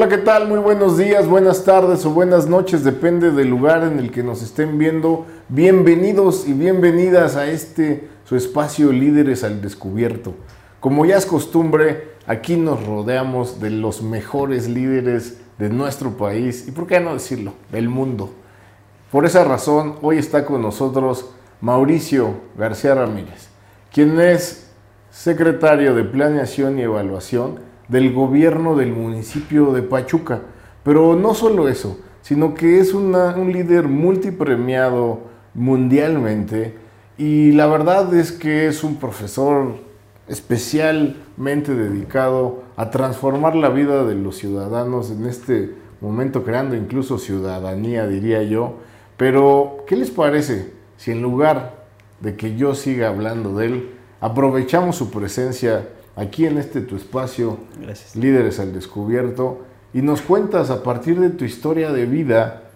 Hola, ¿qué tal? Muy buenos días, buenas tardes o buenas noches, depende del lugar en el que nos estén viendo. Bienvenidos y bienvenidas a este su espacio Líderes al Descubierto. Como ya es costumbre, aquí nos rodeamos de los mejores líderes de nuestro país y, por qué no decirlo, del mundo. Por esa razón, hoy está con nosotros Mauricio García Ramírez, quien es secretario de Planeación y Evaluación del gobierno del municipio de Pachuca. Pero no solo eso, sino que es un líder multipremiado mundialmente y la verdad es que es un profesor especialmente dedicado a transformar la vida de los ciudadanos en este momento, creando incluso ciudadanía, diría yo. Pero, ¿qué les parece si en lugar de que yo siga hablando de él, aprovechamos su presencia aquí en este tu espacio, Líderes al Descubierto, y nos cuentas a partir de tu historia de vida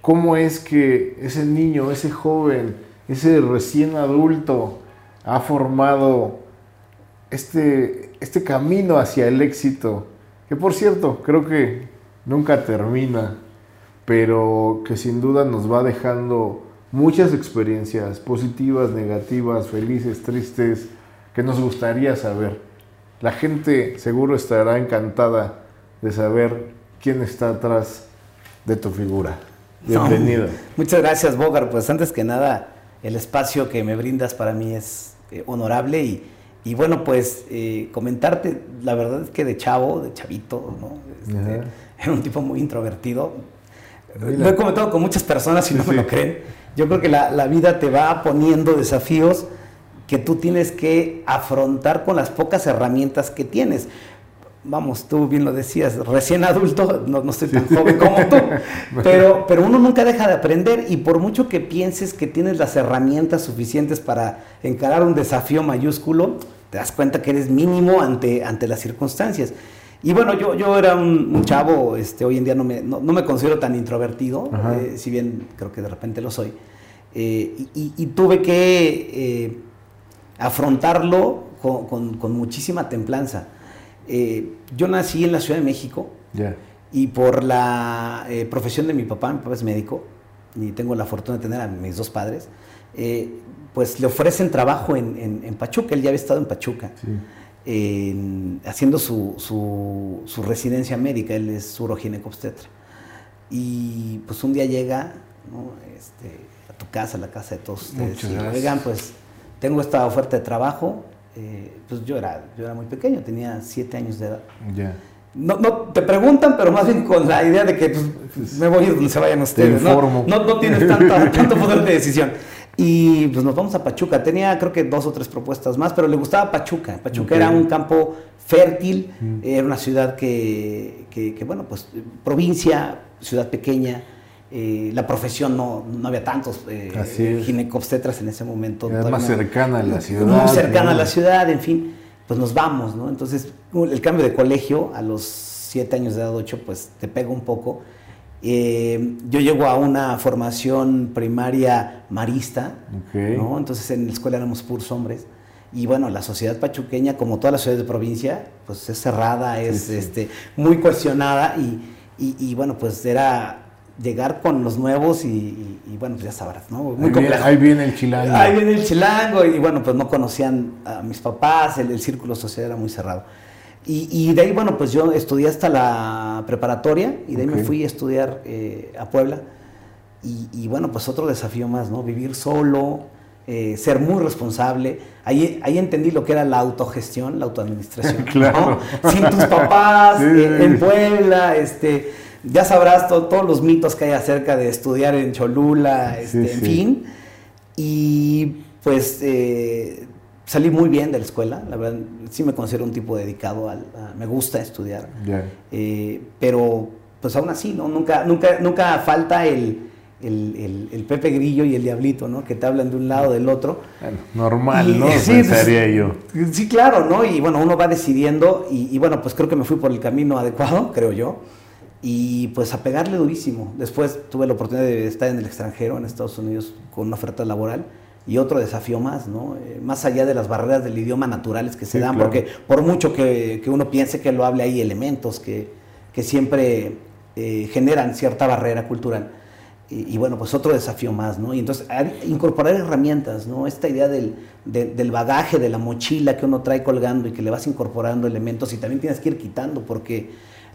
cómo es que ese niño, ese joven, ese recién adulto ha formado este, este camino hacia el éxito, que por cierto creo que nunca termina, pero que sin duda nos va dejando muchas experiencias positivas, negativas, felices, tristes, que nos gustaría saber. La gente seguro estará encantada de saber quién está atrás de tu figura. Bienvenida. muchas gracias, Bogar. Pues antes que nada, el espacio que me brindas para mí es eh, honorable y, bueno, pues eh, comentarte, la verdad es que de chavo, de chavito, ¿no? Este, era un tipo muy introvertido. Lo he comentado con muchas personas y no me lo creen. Yo creo que la, la vida te va poniendo desafíos que tú tienes que afrontar con las pocas herramientas que tienes. Vamos, tú bien lo decías, recién adulto, no, no estoy tan joven como tú, pero, pero uno nunca deja de aprender y por mucho que pienses que tienes las herramientas suficientes para encarar un desafío mayúsculo, te das cuenta que eres mínimo ante, ante las circunstancias. Y bueno, yo, yo era un, chavo, este, hoy en día no me, no, me considero tan introvertido, eh, si bien creo que de repente lo soy, eh, y, tuve que eh, afrontarlo con, muchísima templanza. Eh, yo nací en la Ciudad de México y por la eh, profesión de mi papá, mi papá es médico y tengo la fortuna de tener a mis dos padres, eh, pues le ofrecen trabajo en, Pachuca, él ya había estado en Pachuca. haciendo su, residencia médica, él es uroginecobstetra. Y pues un día llega este, a tu casa, a la casa de todos ustedes, y oigan, pues tengo esta oferta de trabajo, eh, pues yo era, yo era muy pequeño, tenía siete años de edad. No, no, te preguntan, pero más bien con la idea de que pues, me voy a donde se vayan ustedes. ¿no? No, tienes tanto poder de decisión. Y pues nos vamos a Pachuca. Tenía creo que dos o tres propuestas más, pero le gustaba Pachuca. Pachuca era un campo fértil, era una ciudad que, que, bueno, pues provincia, ciudad pequeña, eh, la profesión no, no había tantos eh, ginecobstetras en ese momento. Era más cercana a la ciudad. Muy cercana a la ciudad, en fin, pues nos vamos, ¿no? Entonces, el cambio de colegio a los siete años de edad, ocho, pues te pega un poco. Eh, yo llego a una formación primaria marista, ¿no? Entonces en la escuela éramos puros hombres. Y bueno, la sociedad pachuqueña, como todas las ciudades de provincia, pues es cerrada, es Este, muy cuestionada y, y, y bueno, pues era llegar con los nuevos y, bueno, pues ya sabrás, ¿no? Muy ahí, Viene, el chilango. Ahí viene el chilango y bueno, pues no conocían a mis papás, el, círculo social era muy cerrado. Y, de ahí, bueno, pues yo estudié hasta la preparatoria y de ahí me fui a estudiar eh, a Puebla. Y, bueno, pues otro desafío más, ¿no? Vivir solo, eh, ser muy responsable. Ahí, ahí entendí lo que era la autogestión, la autoadministración. claro. Sin tus papás, eh, en Puebla, este ya sabrás todos los mitos que hay acerca de estudiar en Cholula, este, en fin. Y pues eh, salí muy bien de la escuela, la verdad, sí me considero un tipo dedicado, al, me gusta estudiar. Eh, pero pues aún así, ¿no? Nunca, nunca, nunca falta el, el, Pepe Grillo y el Diablito, ¿no? Que te hablan de un lado del otro. normal, ¿no? Sí, Pensaría yo. Sí, claro, ¿no? Y bueno, uno va decidiendo y, y, bueno, pues creo que me fui por el camino adecuado, creo yo y pues a pegarle durísimo. Después tuve la oportunidad de estar en el extranjero, en Estados Unidos, con una oferta laboral y otro desafío más, ¿no? Eh, más allá de las barreras del idioma naturales que se dan, porque por mucho que, uno piense que lo hable, hay elementos que, que siempre eh, generan cierta barrera cultural. Y, bueno, pues otro desafío más, ¿no? Y entonces incorporar herramientas, ¿no? Esta idea del, del, bagaje, de la mochila que uno trae colgando y que le vas incorporando elementos y también tienes que ir quitando porque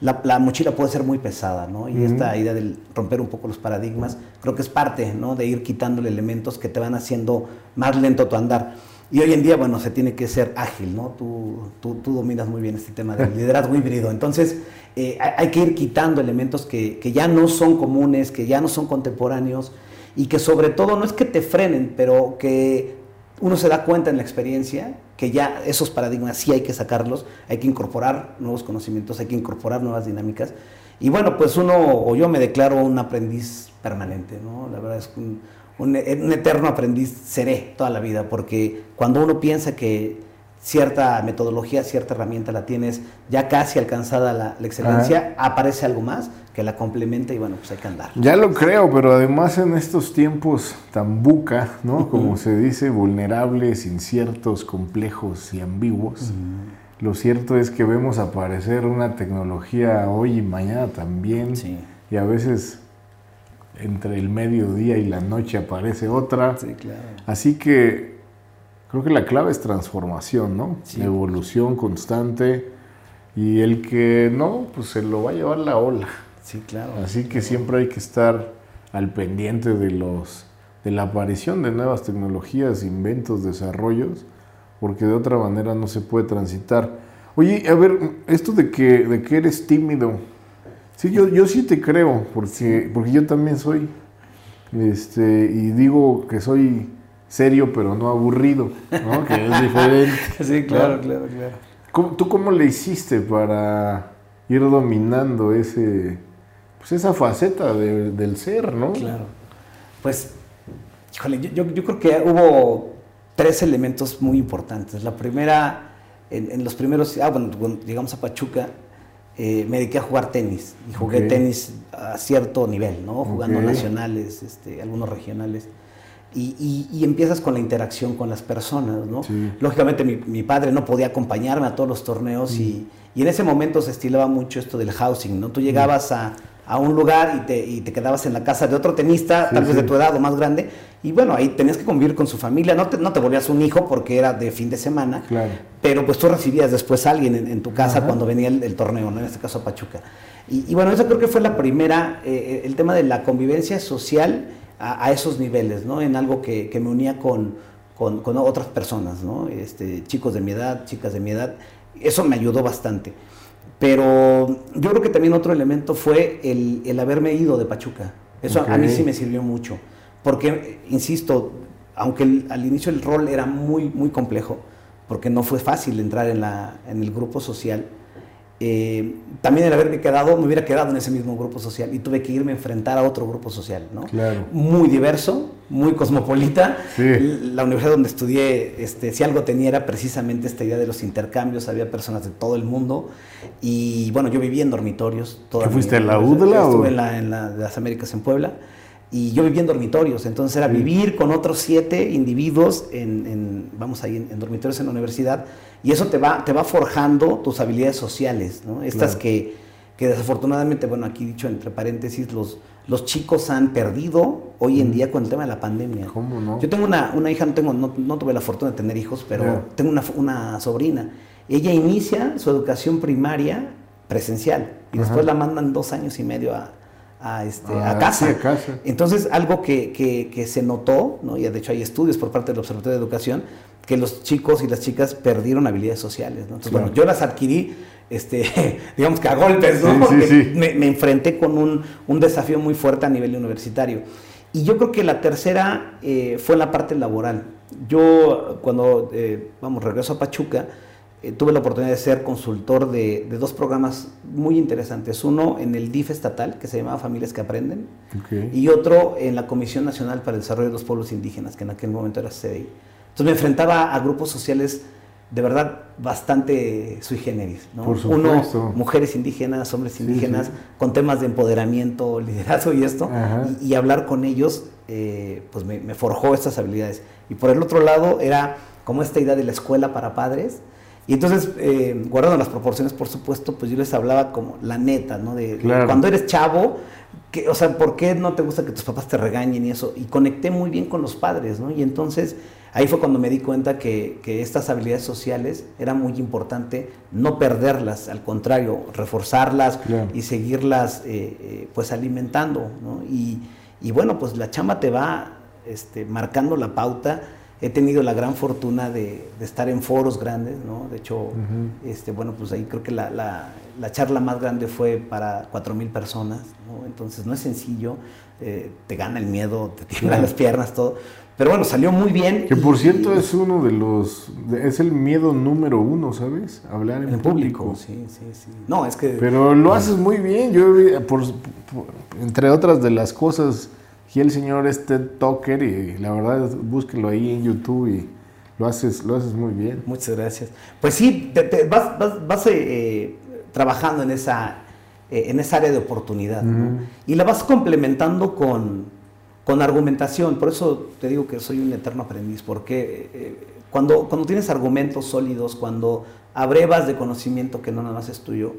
la, mochila puede ser muy pesada, ¿no? Y esta idea de romper un poco los paradigmas, creo que es parte, ¿no? De ir quitándole elementos que te van haciendo más lento tu andar. Y hoy en día, bueno, se tiene que ser ágil, ¿no? Tú, tú, tú dominas muy bien este tema del liderazgo híbrido. Entonces, eh, hay que ir quitando elementos que, que, ya no son comunes, que ya no son contemporáneos y que sobre todo no es que te frenen, pero que uno se da cuenta en la experiencia que ya esos paradigmas sí hay que sacarlos, hay que incorporar nuevos conocimientos, hay que incorporar nuevas dinámicas. Y bueno, pues uno o yo me declaro un aprendiz permanente, ¿no? La verdad es que un, un, eterno aprendiz seré toda la vida, porque cuando uno piensa que cierta metodología, cierta herramienta la tienes ya casi alcanzada la, excelencia, aparece algo más que la complementa y bueno, pues hay que andar. Ya lo creo, pero además en estos tiempos tan buca, ¿no? Como se dice, vulnerables, inciertos, complejos y ambiguos. Lo cierto es que vemos aparecer una tecnología hoy y mañana también. Y a veces entre el mediodía y la noche aparece otra. Sí, claro. Así que creo que la clave es transformación, ¿no? Evolución constante. Y el que no, pues se lo va a llevar la ola. Sí, claro. Así que siempre hay que estar al pendiente de los de la aparición de nuevas tecnologías, inventos, desarrollos, porque de otra manera no se puede transitar. Oye, a ver, esto de que, de que eres tímido, sí, yo, yo sí te creo, porque, porque yo también soy, este, y digo que soy serio pero no aburrido, ¿no? que es diferente. Sí, claro, claro, claro. ¿Tú cómo le hiciste para ir dominando ese pues esa faceta del ser, ¿no? Claro. Pues, híjole, yo, creo que hubo tres elementos muy importantes. La primera, en, los primeros, ah, bueno, cuando llegamos a Pachuca, eh, me dediqué a jugar tenis y jugué tenis a cierto nivel, ¿no? Jugando nacionales, este, algunos regionales. Y, empiezas con la interacción con las personas, ¿no? Lógicamente mi, padre no podía acompañarme a todos los torneos y, y, en ese momento se estilaba mucho esto del housing, ¿no? Tú llegabas a, a un lugar y te, y te, quedabas en la casa de otro tenista, tal vez de tu edad o más grande, y bueno, ahí tenías que convivir con su familia, no te, no te volvías un hijo porque era de fin de semana, pero pues tú recibías después a alguien en, tu casa cuando venía el, torneo, ¿no? en este caso Pachuca. Y, bueno, eso creo que fue la primera, eh, el tema de la convivencia social a, esos niveles, ¿no? en algo que, que me unía con, con, con, otras personas, ¿no? este, chicos de mi edad, chicas de mi edad, eso me ayudó bastante. Pero yo creo que también otro elemento fue el, haberme ido de Pachuca. Eso a mí sí me sirvió mucho. Porque, insisto, aunque al inicio el rol era muy, muy complejo, porque no fue fácil entrar en, la, en el grupo social, eh, también el haberme quedado, me hubiera quedado en ese mismo grupo social y tuve que irme a enfrentar a otro grupo social, ¿no? Muy diverso, muy cosmopolita. La universidad donde estudié, este, si algo tenía era precisamente esta idea de los intercambios, había personas de todo el mundo y bueno, yo vivía en dormitorios. Toda fuiste en la UDLA? Estuve en, la, en las Américas en Puebla y yo vivía en dormitorios, entonces era vivir con otros siete individuos en, vamos ahí, en, dormitorios en la universidad, y eso te va, te va forjando tus habilidades sociales, ¿no? Estas que, que, desafortunadamente, bueno, aquí dicho entre paréntesis, los, los chicos han perdido hoy en día con el tema de la pandemia. ¿Cómo no? Yo tengo una, una hija, no, tengo, no, tuve la fortuna de tener hijos, pero tengo una, una, sobrina. Ella inicia su educación primaria presencial y después la mandan dos años y medio a, a, este, a, ah, casa. Entonces, algo que, que, se notó, ¿no? y de hecho hay estudios por parte del Observatorio de Educación, que los chicos y las chicas perdieron habilidades sociales. Entonces, bueno, yo las adquirí, este, digamos que a golpes, ¿no? me, me, enfrenté con un, un, desafío muy fuerte a nivel universitario. Y yo creo que la tercera eh, fue en la parte laboral. Yo, cuando, eh, vamos, regreso a Pachuca, eh, tuve la oportunidad de ser consultor de, dos programas muy interesantes. Uno en el DIF estatal, que se llamaba Familias que Aprenden, y otro en la Comisión Nacional para el Desarrollo de los Pueblos Indígenas, que en aquel momento era CDI. Entonces me enfrentaba a grupos sociales de verdad bastante sui generis. ¿no? Uno, mujeres indígenas, hombres indígenas, con temas de empoderamiento, liderazgo y esto, y, hablar con ellos, eh, pues me forjó estas habilidades. Y por el otro lado era como esta idea de la escuela para padres, Y entonces, eh, guardando las proporciones, por supuesto, pues yo les hablaba como la neta, ¿no? De, cuando eres chavo, que, o sea, ¿por qué no te gusta que tus papás te regañen y eso? Y conecté muy bien con los padres, ¿no? Y entonces ahí fue cuando me di cuenta que, estas habilidades sociales era muy importante no perderlas, al contrario, reforzarlas y seguirlas eh, eh, pues alimentando, ¿no? Y, y, bueno, pues la chamba te va este, marcando la pauta he tenido la gran fortuna de, estar en foros grandes, ¿no? De hecho, este, bueno, pues ahí creo que la, la, charla más grande fue para 4.000 personas, ¿no? Entonces no es sencillo, eh, te gana el miedo, te tiemblan las piernas, todo. Pero bueno, salió muy bien. Que por cierto es uno de los, es el miedo número uno, ¿sabes? Hablar en, público. Sí, sí, sí. No, es que... Pero lo haces muy bien, yo, por, entre otras de las cosas y el señor este Toker y la verdad búsquenlo ahí en YouTube y lo haces, lo haces muy bien. Muchas gracias. Pues sí, te, vas, vas, eh, trabajando en esa, eh, en esa área de oportunidad y la vas complementando con, con, argumentación. Por eso te digo que soy un eterno aprendiz, porque eh, cuando, cuando tienes argumentos sólidos, cuando abrevas de conocimiento que no nada más es tuyo,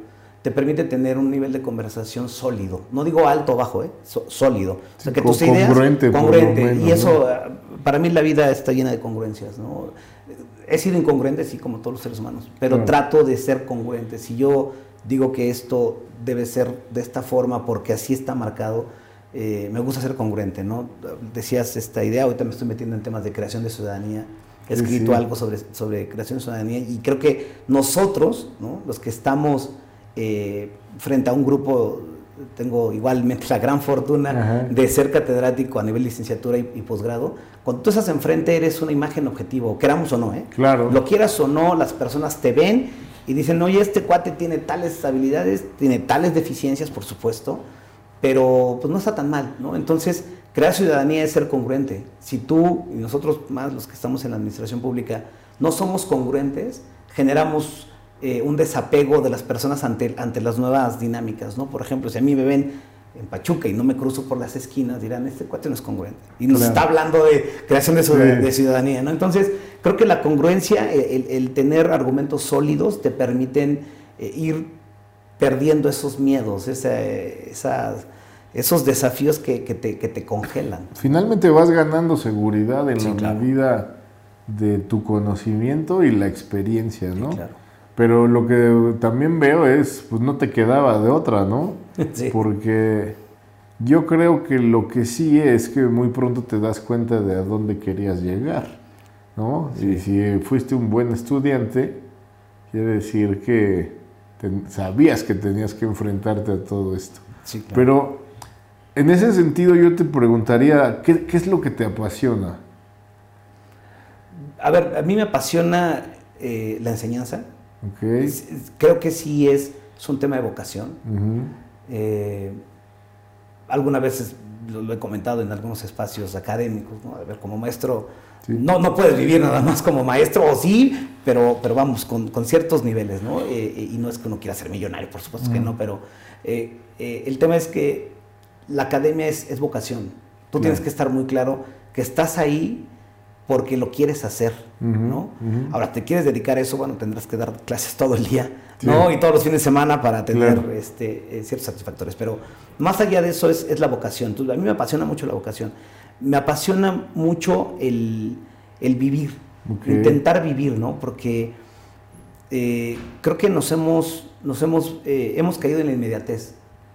te permite tener un nivel de conversación sólido. No digo alto o bajo, ¿eh? sólido. O sea, que tus ideas... Congruente. congruente y eso, eh, para mí la vida está llena de congruencias, ¿no? He sido incongruente, sí, como todos los seres humanos, pero trato de ser congruente. Si yo digo que esto debe ser de esta forma porque así está marcado, eh, me gusta ser congruente, ¿no? Decías esta idea, ahorita me estoy metiendo en temas de creación de ciudadanía, he escrito algo sobre, sobre creación de ciudadanía y creo que nosotros, ¿no? los que estamos eh, frente a un grupo, tengo igualmente la gran fortuna de ser catedrático a nivel licenciatura y, posgrado. Cuando tú estás enfrente eres una imagen objetivo, queramos o no, ¿eh? Claro. Lo quieras o no, las personas te ven y dicen, oye, este cuate tiene tales habilidades, tiene tales deficiencias, por supuesto, pero pues no está tan mal, ¿no? Entonces, crear ciudadanía es ser congruente. Si tú y nosotros más los que estamos en la administración pública no somos congruentes, generamos eh, un desapego de las personas ante, ante las nuevas dinámicas, ¿no? Por ejemplo, si a mí me ven en Pachuca y no me cruzo por las esquinas, dirán, este cuate no es congruente. Y nos está hablando de creación de, ciudadanía, ¿no? Entonces, creo que la congruencia, el, tener argumentos sólidos, te permiten eh, ir perdiendo esos miedos, esos desafíos que, te, congelan. Finalmente vas ganando seguridad en la vida de tu conocimiento y la experiencia, ¿no? claro. Pero lo que también veo es, pues no te quedaba de otra, ¿no? Sí. Porque yo creo que lo que sí es que muy pronto te das cuenta de a dónde querías llegar, ¿no? Y si fuiste un buen estudiante, quiere decir que sabías que tenías que enfrentarte a todo esto. Sí, claro. Pero en ese sentido yo te preguntaría, ¿qué, ¿qué, es lo que te apasiona? A ver, a mí me apasiona eh, la enseñanza creo que sí es, un tema de vocación. Eh, algunas veces lo, he comentado en algunos espacios académicos, A ver, como maestro, no, no puedes vivir nada más como maestro, o sí, pero, pero vamos, con, ciertos niveles, ¿no? Eh, eh, y no es que uno quiera ser millonario, por supuesto que no, pero el tema es que la academia es, vocación. Tú tienes que estar muy claro que estás ahí porque lo quieres hacer, ¿no? Ahora, ¿te quieres dedicar a eso? Bueno, tendrás que dar clases todo el día, ¿no? Y todos los fines de semana para tener este, eh, ciertos satisfactores. Pero más allá de eso es, la vocación. Entonces, a mí me apasiona mucho la vocación. Me apasiona mucho el, vivir, intentar vivir, ¿no? Porque eh, creo que nos hemos, nos hemos, eh, hemos caído en la inmediatez,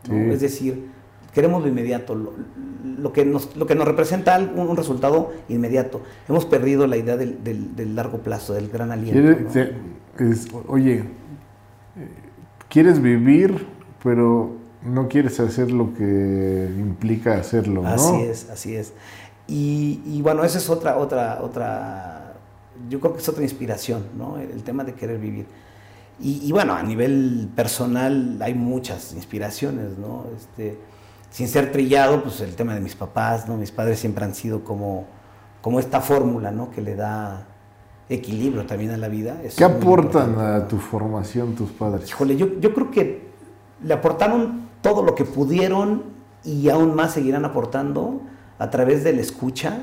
¿no? Es decir, queremos lo inmediato, lo, que, nos, lo que nos representa un, resultado inmediato. Hemos perdido la idea del, largo plazo, del gran aliento. oye, quieres vivir, pero no quieres hacer lo que implica hacerlo, ¿no? Así es, así es. Y, bueno, esa es otra, otra, otra, yo creo que es otra inspiración, ¿no? El, tema de querer vivir. Y, y, bueno, a nivel personal hay muchas inspiraciones, ¿no? Este, sin ser trillado, pues el tema de mis papás, ¿no? Mis padres siempre han sido como, como esta fórmula, ¿no? Que le da equilibrio también a la vida. ¿Qué aportan a tu formación tus padres? Híjole, yo, yo creo que le aportaron todo lo que pudieron y aún más seguirán aportando a través de la escucha.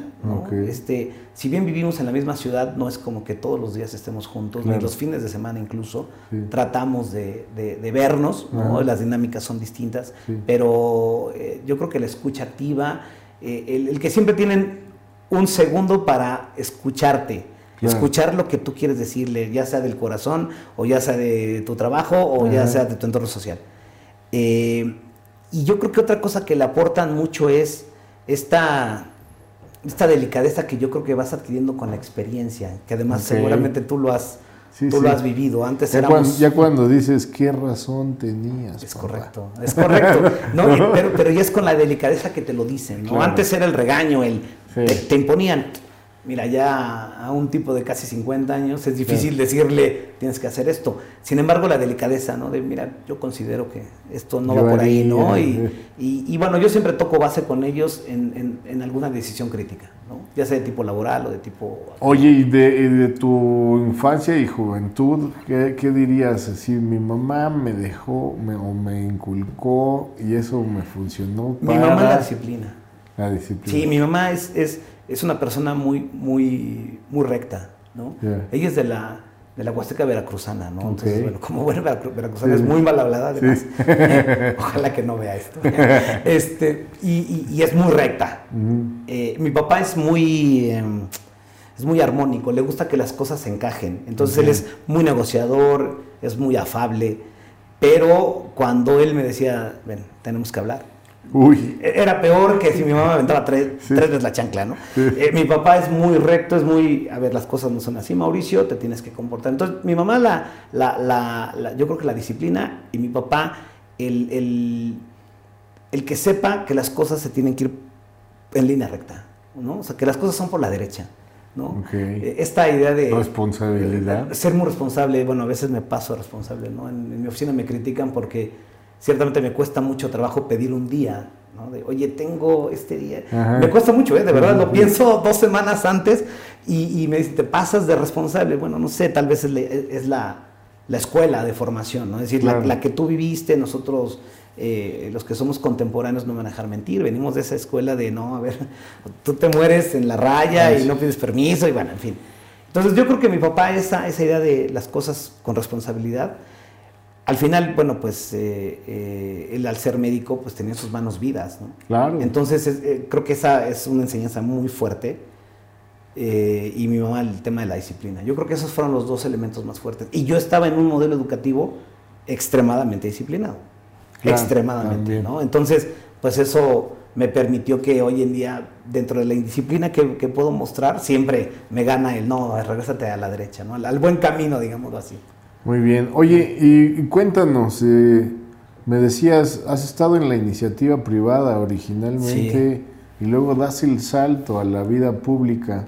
Este, si bien vivimos en la misma ciudad, no es como que todos los días estemos juntos, Claro. ni los fines de semana incluso. Sí. Tratamos de, de- de vernos, las dinámicas son distintas, Sí. pero eh, yo creo que la escucha activa, eh, el, el que siempre tienen un segundo para escucharte. Claro. Escuchar lo que tú quieres decirle, ya sea del corazón, o ya sea de tu trabajo, o ya sea de tu entorno social. Eh, y yo creo que otra cosa que le aportan mucho es esta, esta delicadeza que yo creo que vas adquiriendo con la experiencia, que además seguramente tú lo has, Sí, tú sí. lo has vivido. Antes Ya, éramos... cuando, ya cuando dices, ¿qué razón tenías? Es papá?" correcto, es correcto. No, pero, pero ya es con la delicadeza que te lo dicen. ¿no? Claro. Antes era el regaño, el Sí. te, te imponían. Mira, ya a un tipo de casi 50 años es difícil decirle tienes que hacer esto. Sin embargo, la delicadeza, ¿no? De mira, yo considero que esto no Yo va por ahí, ¿no? Y, y- y bueno, yo siempre toco base con ellos en, en- en alguna decisión crítica, ¿no? Ya sea de tipo laboral o de tipo Oye, y de, y de tu infancia y juventud, ¿qué, qué dirías? Así, mi mamá me dejó me, o me inculcó y eso me funcionó Mi para mamá la disciplina. la disciplina. Sí, mi mamá es, es, es una persona muy, muy, muy recta, ¿no? Ella es de la, de la Huasteca Veracruzana, ¿no? Entonces, Ok. bueno, como buena veracru- veracruzana Sí. es muy mal hablada, además. Sí. Ojalá que no vea esto. este, y, y- y es muy recta. Eh, mi papá es muy, eh, es muy armónico, le gusta que las cosas se encajen. Entonces él es muy negociador, es muy afable, pero cuando él me decía, ven, tenemos que hablar, Uy, era peor que si mi mamá me aventaba tres, Sí. tres veces la chancla, ¿no? Sí. Eh, mi papá es muy recto, es muy, a ver, las cosas no son así, Mauricio, te tienes que comportar. Entonces, mi mamá, la, la, la- la- yo creo que la disciplina, y mi papá, el, el, el que sepa que las cosas se tienen que ir en línea recta, ¿no? O sea, que las cosas son por la derecha, ¿no? Eh, Esta idea de... responsabilidad. Ser muy responsable, bueno, a veces me paso responsable, ¿no? En, en mi oficina me critican porque ciertamente me cuesta mucho trabajo pedir un día, ¿no? De, oye, tengo este día. Ajá. Me cuesta mucho, ¿eh? De verdad, lo pienso dos semanas antes y, y me dicen, te pasas de responsable. Bueno, no sé, tal vez es, le- es la, la escuela de formación, ¿no? Es decir, la- Claro. la, que tú viviste, nosotros... eh, los que somos contemporáneos no me van a dejar mentir, venimos de esa escuela de no, a ver, tú te mueres en la raya y no pides permiso y bueno, en fin. Entonces yo creo que mi papá, esa, esa idea de las cosas con responsabilidad, al final, bueno, pues eh, eh, él al ser médico, pues tenía en sus manos vidas, ¿no? Claro. Entonces es- eh, creo que esa es una enseñanza muy fuerte. eh, y mi mamá el tema de la disciplina. Yo creo que esos fueron los dos elementos más fuertes. Y yo estaba en un modelo educativo extremadamente disciplinado. Claro, extremadamente, también. ¿no? Entonces, pues eso me permitió que hoy en día, dentro de la indisciplina que, que puedo mostrar, siempre me gana el no, regrésate a la derecha, ¿no? Al, al buen camino, digámoslo así. Muy bien. Oye, y, y cuéntanos, eh, me decías, has estado en la iniciativa privada originalmente y luego das el salto a la vida pública.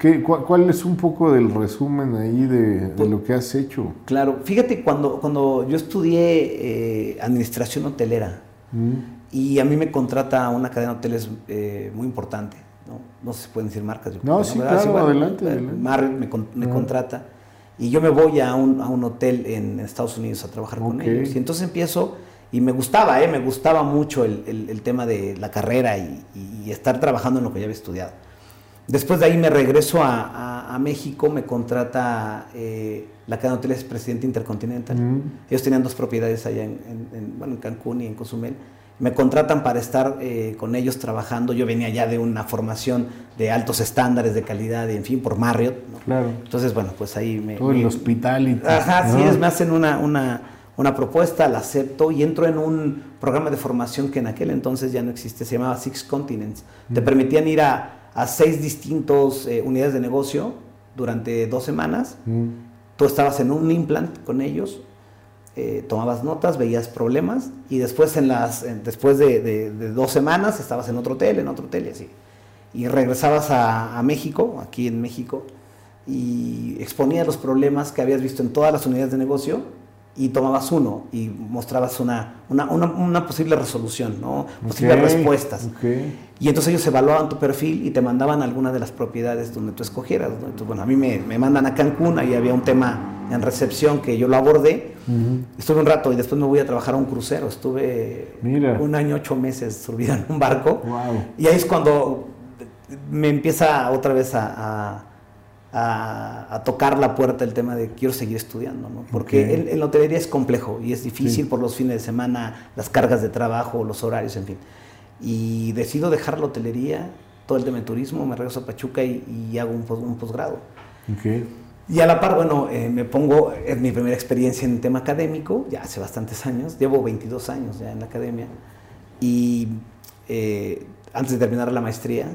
¿Qué, cua- ¿Cuál es un poco del resumen ahí de, de lo que has hecho? Claro, fíjate, cuando, cuando yo estudié eh, administración hotelera, Mm, Y a mí me contrata una cadena de hoteles eh, muy importante. No, no sé si pueden decir marcas. yo No, creo, sí, ¿verdad? claro, adelante, eh, adelante. Me, con- me contrata y yo me voy a un, a un hotel en, Estados Unidos a trabajar con Ok. ellos. Y entonces empiezo, y me gustaba, ¿eh? me gustaba mucho el, el- el tema de la carrera y, y estar trabajando en lo que ya había estudiado. Después de ahí me regreso a, a- a México, me contrata eh, la cadena de hoteles Presidente Intercontinental. Mm. Ellos tenían dos propiedades allá en, en- en, bueno, en Cancún y en Cozumel. Me contratan para estar eh, con ellos trabajando. Yo venía ya de una formación de altos estándares de calidad, en fin, por Marriott. ¿no? Claro. Entonces, bueno, pues ahí me... Todo el me- hospitality. Ajá, sí ¿no? es, me hacen una, una, una propuesta, la acepto y entro en un programa de formación que en aquel entonces ya no existe, se llamaba Six Continents. Te permitían ir a, a seis distintos eh, unidades de negocio durante dos semanas. Mm, Tú estabas en un implant con ellos, eh, tomabas notas, veías problemas y después, en las, en- después de, de- de dos semanas estabas en otro hotel, en otro hotel y así. Y regresabas a, a México, aquí en México, y exponías los problemas que habías visto en todas las unidades de negocio y tomabas uno y mostrabas una, una, una- una posible resolución, ¿no? posibles ok, respuestas. ok. Y entonces ellos evaluaban tu perfil y te mandaban alguna de las propiedades donde tú escogieras. ¿no? Entonces, bueno, a mí me, me mandan a Cancún, ahí había un tema en recepción que yo lo abordé Estuve un rato y después me voy a trabajar a un crucero. Estuve un año, ocho meses subida en un barco. Y ahí es cuando me empieza otra vez a, a, tocar la puerta el tema de quiero seguir estudiando, ¿no? Porque en, la hotelería es complejo y es difícil por los fines de semana, las cargas de trabajo, los horarios, en fin. Y decido dejar la hotelería, todo el tema de turismo, me regreso a Pachuca y, hago un, posgrado. Y a la par, bueno, eh, me pongo, es mi primera experiencia en tema académico, ya hace bastantes años, llevo 22 años ya en la academia, y eh, antes de terminar la maestría,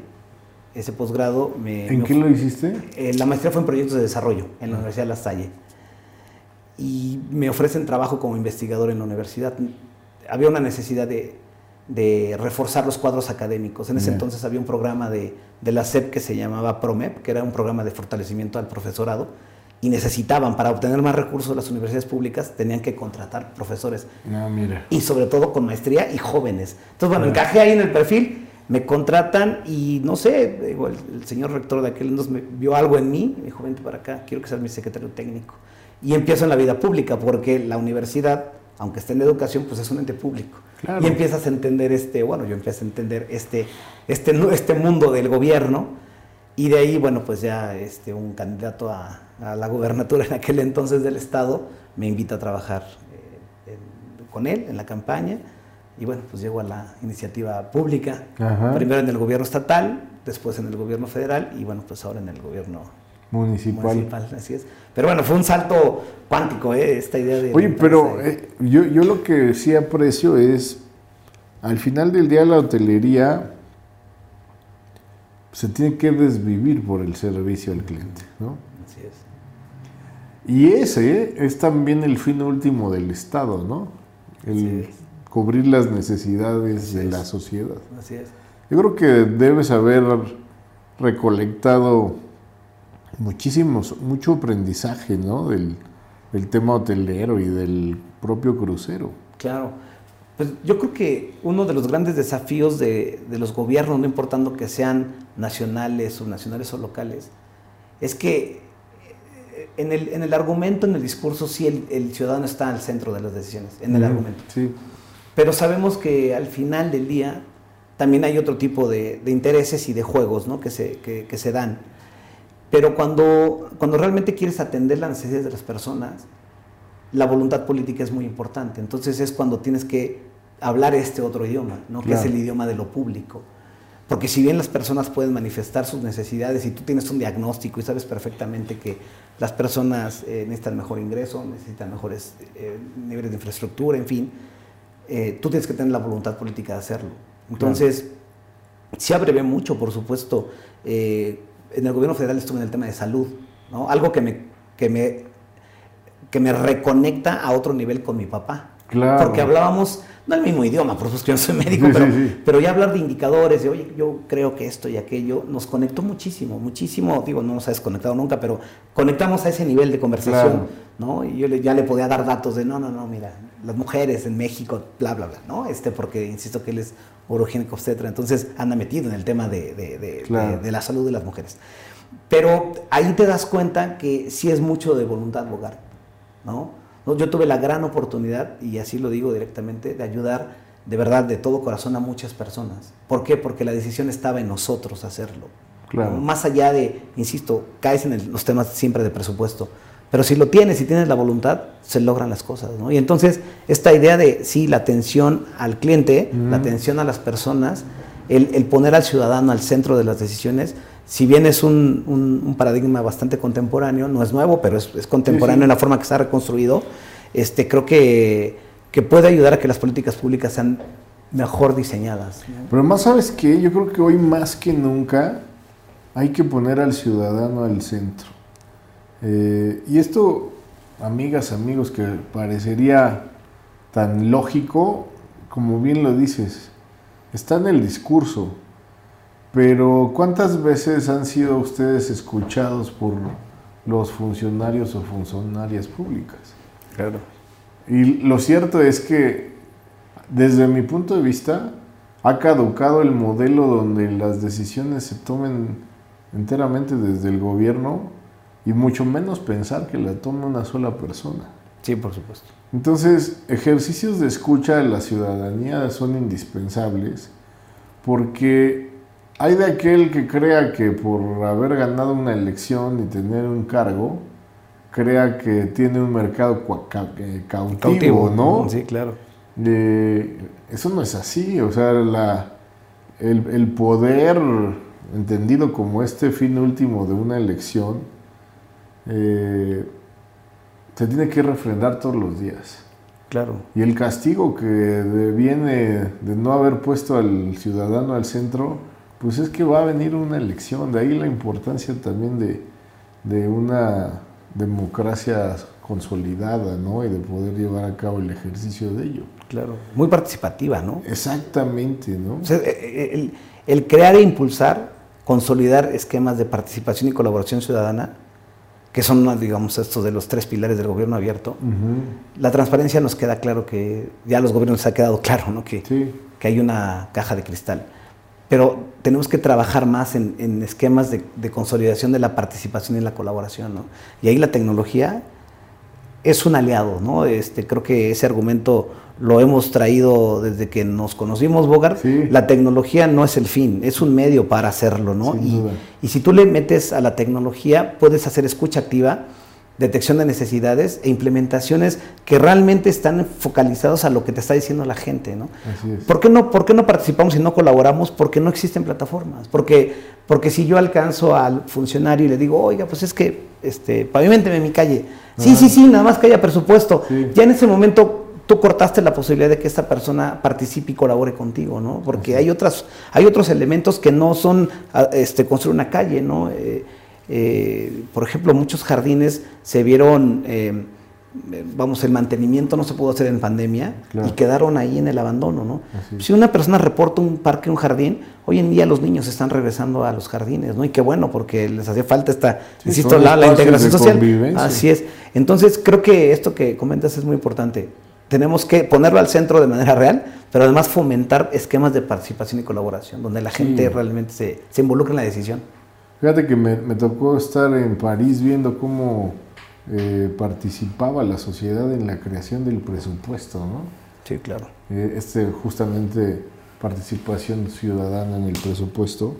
ese posgrado me... ¿En qué lo hiciste? Eh, la maestría fue en proyectos de desarrollo en la Universidad de La Salle. Y me ofrecen trabajo como investigador en la universidad. Había una necesidad de, de reforzar los cuadros académicos. En ese entonces había un programa de, de, la SEP que se llamaba PROMEP, que era un programa de fortalecimiento al profesorado, y necesitaban, para obtener más recursos las universidades públicas, tenían que contratar profesores. Ah, mira. Y sobre todo con maestría y jóvenes. Entonces, bueno, encajé ahí en el perfil me contratan y no sé, el, señor rector de aquel entonces me vio algo en mí, me dijo, vente para acá, quiero que seas mi secretario técnico. Y empiezo en la vida pública, porque la universidad, aunque esté en educación, pues es un ente público. Y empiezas a entender este, bueno, yo empiezo a entender este, este, este mundo del gobierno, y de ahí, bueno, pues ya este, un candidato a, la gubernatura en aquel entonces del Estado me invita a trabajar eh, con él en la campaña y bueno, pues llego a la iniciativa pública, primero en el gobierno estatal, después en el gobierno federal y bueno, pues ahora en el gobierno municipal. así es. Pero bueno, fue un salto cuántico, ¿eh? esta idea de... Oye, pero eh, yo, yo lo que sí aprecio es, al final del día la hotelería se tiene que desvivir por el servicio al cliente, ¿no? Así es. Y ese es también el fin último del Estado, ¿no? El, cubrir las necesidades de la sociedad. Así es. Yo creo que debes haber recolectado muchísimos, mucho aprendizaje, ¿no? Del, tema hotelero y del propio crucero. Claro. Pues yo creo que uno de los grandes desafíos de, los gobiernos, no importando que sean nacionales o nacionales o locales, es que en el, en el argumento, en el discurso, sí el, el, ciudadano está al centro de las decisiones, en el argumento. Sí. Pero sabemos que al final del día también hay otro tipo de, intereses y de juegos ¿no? que, se, que, se dan. Pero cuando, cuando realmente quieres atender las necesidades de las personas, la voluntad política es muy importante. Entonces es cuando tienes que hablar este otro idioma, ¿no? que es el idioma de lo público. Porque si bien las personas pueden manifestar sus necesidades y tú tienes un diagnóstico y sabes perfectamente que las personas eh, necesitan mejor ingreso, necesitan mejores eh, niveles de infraestructura, en fin, eh, tú tienes que tener la voluntad política de hacerlo. Entonces, se abrevé mucho, por supuesto. En el gobierno federal estuve en el tema de salud, ¿no? Algo que me, que me, que me reconecta a otro nivel con mi papá. Claro. Porque hablábamos, no el mismo idioma, por supuesto que yo no soy médico, pero, pero, ya hablar de indicadores, de oye, yo creo que esto y aquello, nos conectó muchísimo, muchísimo, digo, no nos ha desconectado nunca, pero conectamos a ese nivel de conversación, ¿no? Y yo ya le podía dar datos de, no, no, no, mira, las mujeres en México, bla, bla, bla, ¿no? Este, porque insisto que él es urogénico obstetra, entonces anda metido en el tema de, de, la salud de las mujeres. Pero ahí te das cuenta que sí es mucho de voluntad bogar, ¿no? Yo tuve la gran oportunidad, y así lo digo directamente, de ayudar de verdad, de todo corazón a muchas personas. ¿Por qué? Porque la decisión estaba en nosotros hacerlo. Claro. Más allá de, insisto, caes en los temas siempre de presupuesto, pero si lo tienes, si tienes la voluntad, se logran las cosas, ¿no? Y entonces, esta idea de, sí, la atención al cliente, la atención a las personas, el, poner al ciudadano al centro de las decisiones, si bien es un, paradigma bastante contemporáneo, no es nuevo, pero es, contemporáneo en la forma que está reconstruido, este, creo que, que, puede ayudar a que las políticas públicas sean mejor diseñadas. Pero más sabes que yo creo que hoy más que nunca hay que poner al ciudadano al centro. Eh, y esto, amigas, amigos, que parecería tan lógico, como bien lo dices, está en el discurso, pero ¿cuántas veces han sido ustedes escuchados por los funcionarios o funcionarias públicas? Claro. Y lo cierto es que, desde mi punto de vista, ha caducado el modelo donde las decisiones se tomen enteramente desde el gobierno y mucho menos pensar que la tome una sola persona. Sí, por supuesto. Entonces, ejercicios de escucha de la ciudadanía son indispensables porque hay de aquel que crea que por haber ganado una elección y tener un cargo, crea que tiene un mercado eh, cautivo, ¿no? Sí, claro. eso no es así, o sea, la, el, poder entendido como este fin último de una elección, eh, se tiene que refrendar todos los días. Claro. Y el castigo que viene de no haber puesto al ciudadano al centro, pues es que va a venir una elección. De ahí la importancia también de, de una democracia consolidada, ¿no? Y de poder llevar a cabo el ejercicio de ello. Claro, muy participativa, ¿no? Exactamente, ¿no? O sea, eh, eh, el, el, crear e impulsar, consolidar esquemas de participación y colaboración ciudadana, que son, digamos, estos de los tres pilares del gobierno abierto. La transparencia nos queda claro que ya a los gobiernos les ha quedado claro, ¿no? Que, que hay una caja de cristal pero tenemos que trabajar más en, esquemas de, consolidación de la participación y la colaboración. ¿no? Y ahí la tecnología es un aliado. ¿no? Este, creo que ese argumento lo hemos traído desde que nos conocimos, Bogart. La tecnología no es el fin, es un medio para hacerlo. ¿no? Y, y, si tú le metes a la tecnología, puedes hacer escucha activa detección de necesidades e implementaciones que realmente están focalizados a lo que te está diciendo la gente. ¿no? ¿Por, qué no ¿Por qué no participamos y no colaboramos? Porque no existen plataformas. Porque, porque si yo alcanzo al funcionario y le digo, oiga, pues es que este, pavimenteme mi calle. Sí, sí, sí, nada más que haya presupuesto. Ya en ese momento tú cortaste la posibilidad de que esta persona participe y colabore contigo, ¿no? Porque hay otras, hay otros elementos que no son este, construir una calle, ¿no? Eh, eh, por ejemplo, muchos jardines se vieron, eh, vamos, el mantenimiento no se pudo hacer en pandemia y quedaron ahí en el abandono, ¿no? Si una persona reporta un parque, un jardín, hoy en día los niños están regresando a los jardines, ¿no? Y qué bueno, porque les hacía falta esta, insisto, la, la, integración social. Así es. Entonces, creo que esto que comentas es muy importante. Tenemos que ponerlo al centro de manera real, pero además fomentar esquemas de participación y colaboración, donde la gente realmente se, se involucre en la decisión. Fíjate que me, tocó estar en París viendo cómo eh, participaba la sociedad en la creación del presupuesto, ¿no? Sí, claro. Eh, este, justamente, participación ciudadana en el presupuesto.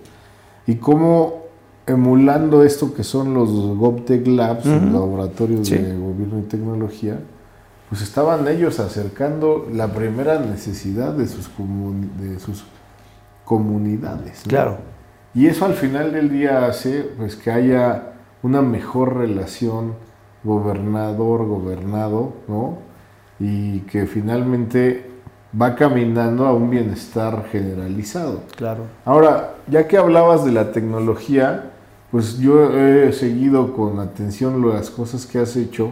Y cómo emulando esto que son los GovTech Labs, laboratorios de gobierno y tecnología, pues estaban ellos acercando la primera necesidad de sus, de sus comunidades. Claro. Y eso al final del día hace pues, que haya una mejor relación gobernador-gobernado, ¿no? Y que finalmente va caminando a un bienestar generalizado. Claro. Ahora, ya que hablabas de la tecnología, pues yo he seguido con atención las cosas que has hecho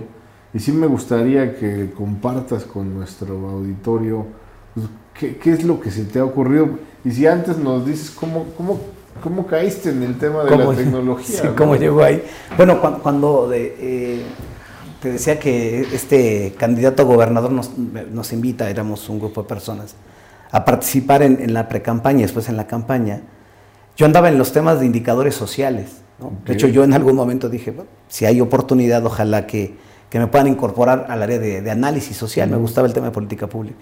y sí me gustaría que compartas con nuestro auditorio pues, qué, es lo que se te ha ocurrido. Y si antes nos dices cómo, cómo ¿Cómo caíste en el tema de la tecnología? Sí, ¿Cómo llegó ahí? Bueno, cuando, eh, te decía que este candidato a gobernador nos, invita, éramos un grupo de personas, a participar en, la pre-campaña y después en la campaña, yo andaba en los temas de indicadores sociales. De hecho, yo en algún momento dije, si hay oportunidad, ojalá que, me puedan incorporar al área de, análisis social. Me gustaba el tema de política pública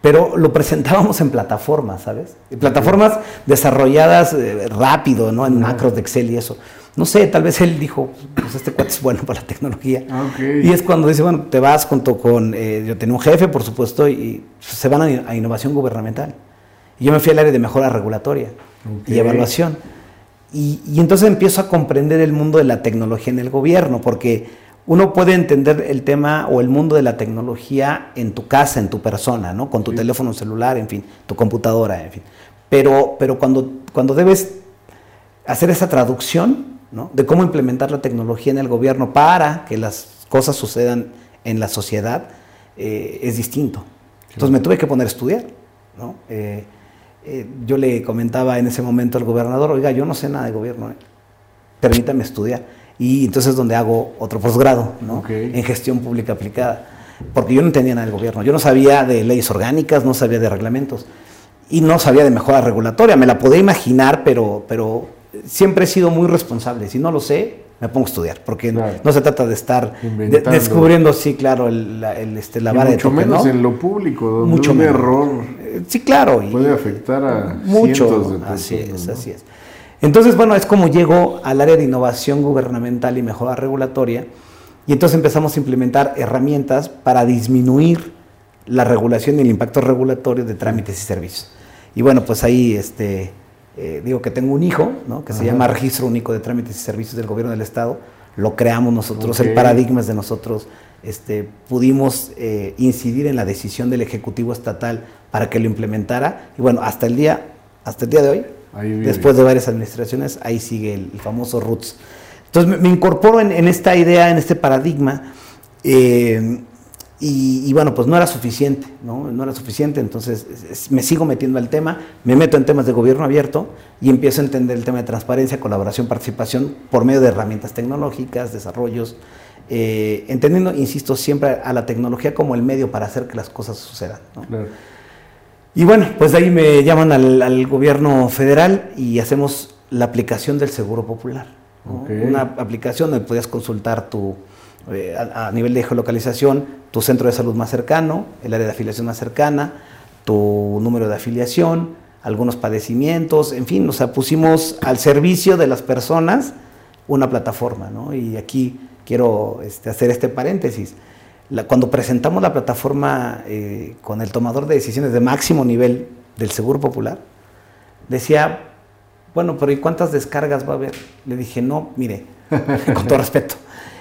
pero lo presentábamos en plataformas, ¿sabes? Plataformas desarrolladas eh, rápido, ¿no? En macros de Excel y eso. No sé, tal vez él dijo, pues este cuate es bueno para la tecnología. Y es cuando dice, bueno, te vas junto con, eh, yo tenía un jefe, por supuesto, y se van a, innovación gubernamental. Y yo me fui al área de mejora regulatoria y evaluación. Y, y entonces empiezo a comprender el mundo de la tecnología en el gobierno, porque uno puede entender el tema o el mundo de la tecnología en tu casa, en tu persona, ¿no? Con tu teléfono celular, en fin, tu computadora, en fin. Pero, pero cuando, cuando debes hacer esa traducción, ¿no? De cómo implementar la tecnología en el gobierno para que las cosas sucedan en la sociedad, eh, es distinto. Entonces me tuve que poner a estudiar, ¿no? Eh, eh, yo le comentaba en ese momento al gobernador, oiga, yo no sé nada de gobierno, permítame estudiar y entonces es donde hago otro posgrado ¿no? en gestión pública aplicada. Porque yo no entendía nada del gobierno. Yo no sabía de leyes orgánicas, no sabía de reglamentos y no sabía de mejora regulatoria. Me la podía imaginar, pero, pero siempre he sido muy responsable. Si no lo sé, me pongo a estudiar, porque Claro. no se trata de estar de- descubriendo, sí, claro, el, la- el, este, la vara de mucho toque, menos ¿no? en lo público, donde Mucho un error Sí, claro. y- puede afectar a mucho. cientos de personas. así es, ¿no? así es. Entonces, bueno, es como llego al área de innovación gubernamental y mejora regulatoria, y entonces empezamos a implementar herramientas para disminuir la regulación y el impacto regulatorio de trámites y servicios. Y bueno, pues ahí este, eh, digo que tengo un hijo, ¿no? que se llama Registro Único de Trámites y Servicios del Gobierno del Estado. Lo creamos nosotros, el paradigma es de nosotros. Este, pudimos eh, incidir en la decisión del Ejecutivo Estatal para que lo implementara. Y bueno, hasta el día, hasta el día de hoy. Después de varias administraciones, ahí sigue el, el famoso RUTS. Entonces me, me incorporo en, en esta idea, en este paradigma, eh, y, y bueno, pues no era suficiente, ¿no? No era suficiente, entonces es- es- me sigo metiendo al tema, me meto en temas de gobierno abierto y empiezo a entender el tema de transparencia, colaboración, participación por medio de herramientas tecnológicas, desarrollos, eh, entendiendo, insisto, siempre a la tecnología como el medio para hacer que las cosas sucedan. ¿no? Claro. Y bueno, pues de ahí me llaman al, al gobierno federal y hacemos la aplicación del Seguro Popular. Una aplicación donde podías consultar tu, eh, a, a nivel de geolocalización, tu centro de salud más cercano, el área de afiliación más cercana, tu número de afiliación, algunos padecimientos, en fin, o sea, pusimos al servicio de las personas una plataforma, ¿no? Y aquí quiero este, hacer este paréntesis. La- cuando presentamos la plataforma eh, con el tomador de decisiones de máximo nivel del Seguro Popular, decía, bueno, pero ¿y cuántas descargas va a haber? Le dije, no, mire, con todo respeto,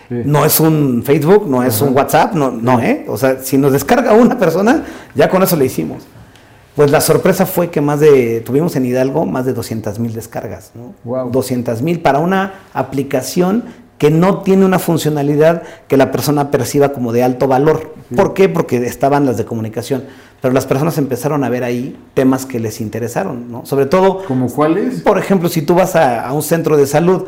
Sí. no es un Facebook, no es un WhatsApp, no, no, ¿eh? O sea, si nos descarga una persona, ya con eso le hicimos. Pues la sorpresa fue que más de, tuvimos en Hidalgo más de 200 mil descargas, ¿no? Guau. 200 mil para una aplicación que no tiene una funcionalidad que la persona perciba como de alto valor. ¿Por qué? Porque estaban las de comunicación. Pero las personas empezaron a ver ahí temas que les interesaron, ¿no? Sobre todo, ¿Como cuáles? por ejemplo, si tú vas a, a un centro de salud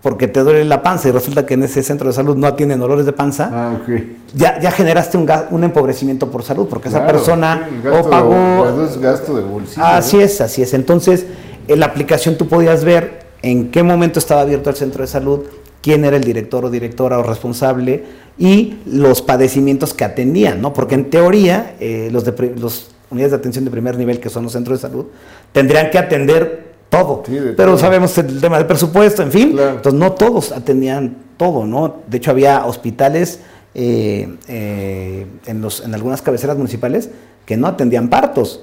porque te duele la panza y resulta que en ese centro de salud no atienden dolores de panza, Ah, ok. ya, ya generaste un, un empobrecimiento por salud, porque esa persona sí, gasto o pagó... es gasto de bolsillo. Así ¿no? es, así es. Entonces, en la aplicación tú podías ver en qué momento estaba abierto el centro de salud, quién era el director o directora o responsable y los padecimientos que atendían, ¿no? Porque en teoría, eh, los, de pri- los unidades de atención de primer nivel, que son los centros de salud, tendrían que atender todo. Sí, Pero todo. sabemos el tema del presupuesto, en fin. Claro. Entonces, no todos atendían todo, ¿no? De hecho, había hospitales eh, eh, en, los, en algunas cabeceras municipales que no atendían partos.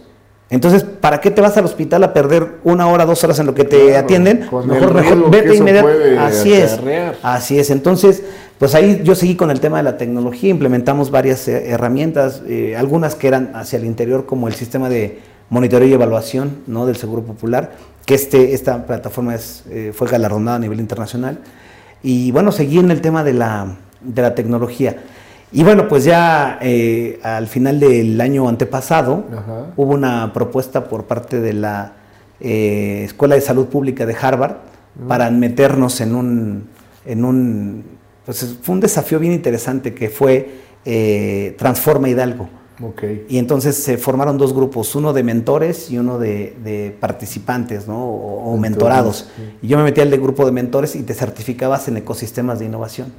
Entonces, ¿para qué te vas al hospital a perder una hora, dos horas en lo que te Claro, atienden? mejor, mejor vete puede Así es, así es. Entonces, pues ahí yo seguí con el tema de la tecnología, implementamos varias eh, herramientas, eh, algunas que eran hacia el interior, como el sistema de monitoreo y evaluación ¿no? del Seguro Popular, que este, esta plataforma es, eh, fue galardonada a nivel internacional. Y bueno, seguí en el tema de la, de la tecnología. Y bueno, pues ya eh, al final del año antepasado Ajá. hubo una propuesta por parte de la eh, Escuela de Salud Pública de Harvard para meternos en un, en un, pues fue un desafío bien interesante que fue eh, Transforma Hidalgo. Y entonces se formaron dos grupos, uno de mentores y uno de, de participantes, ¿no? O, o Mentores, mentorados. sí. Y yo me metí al de grupo de mentores y te certificabas en ecosistemas de innovación.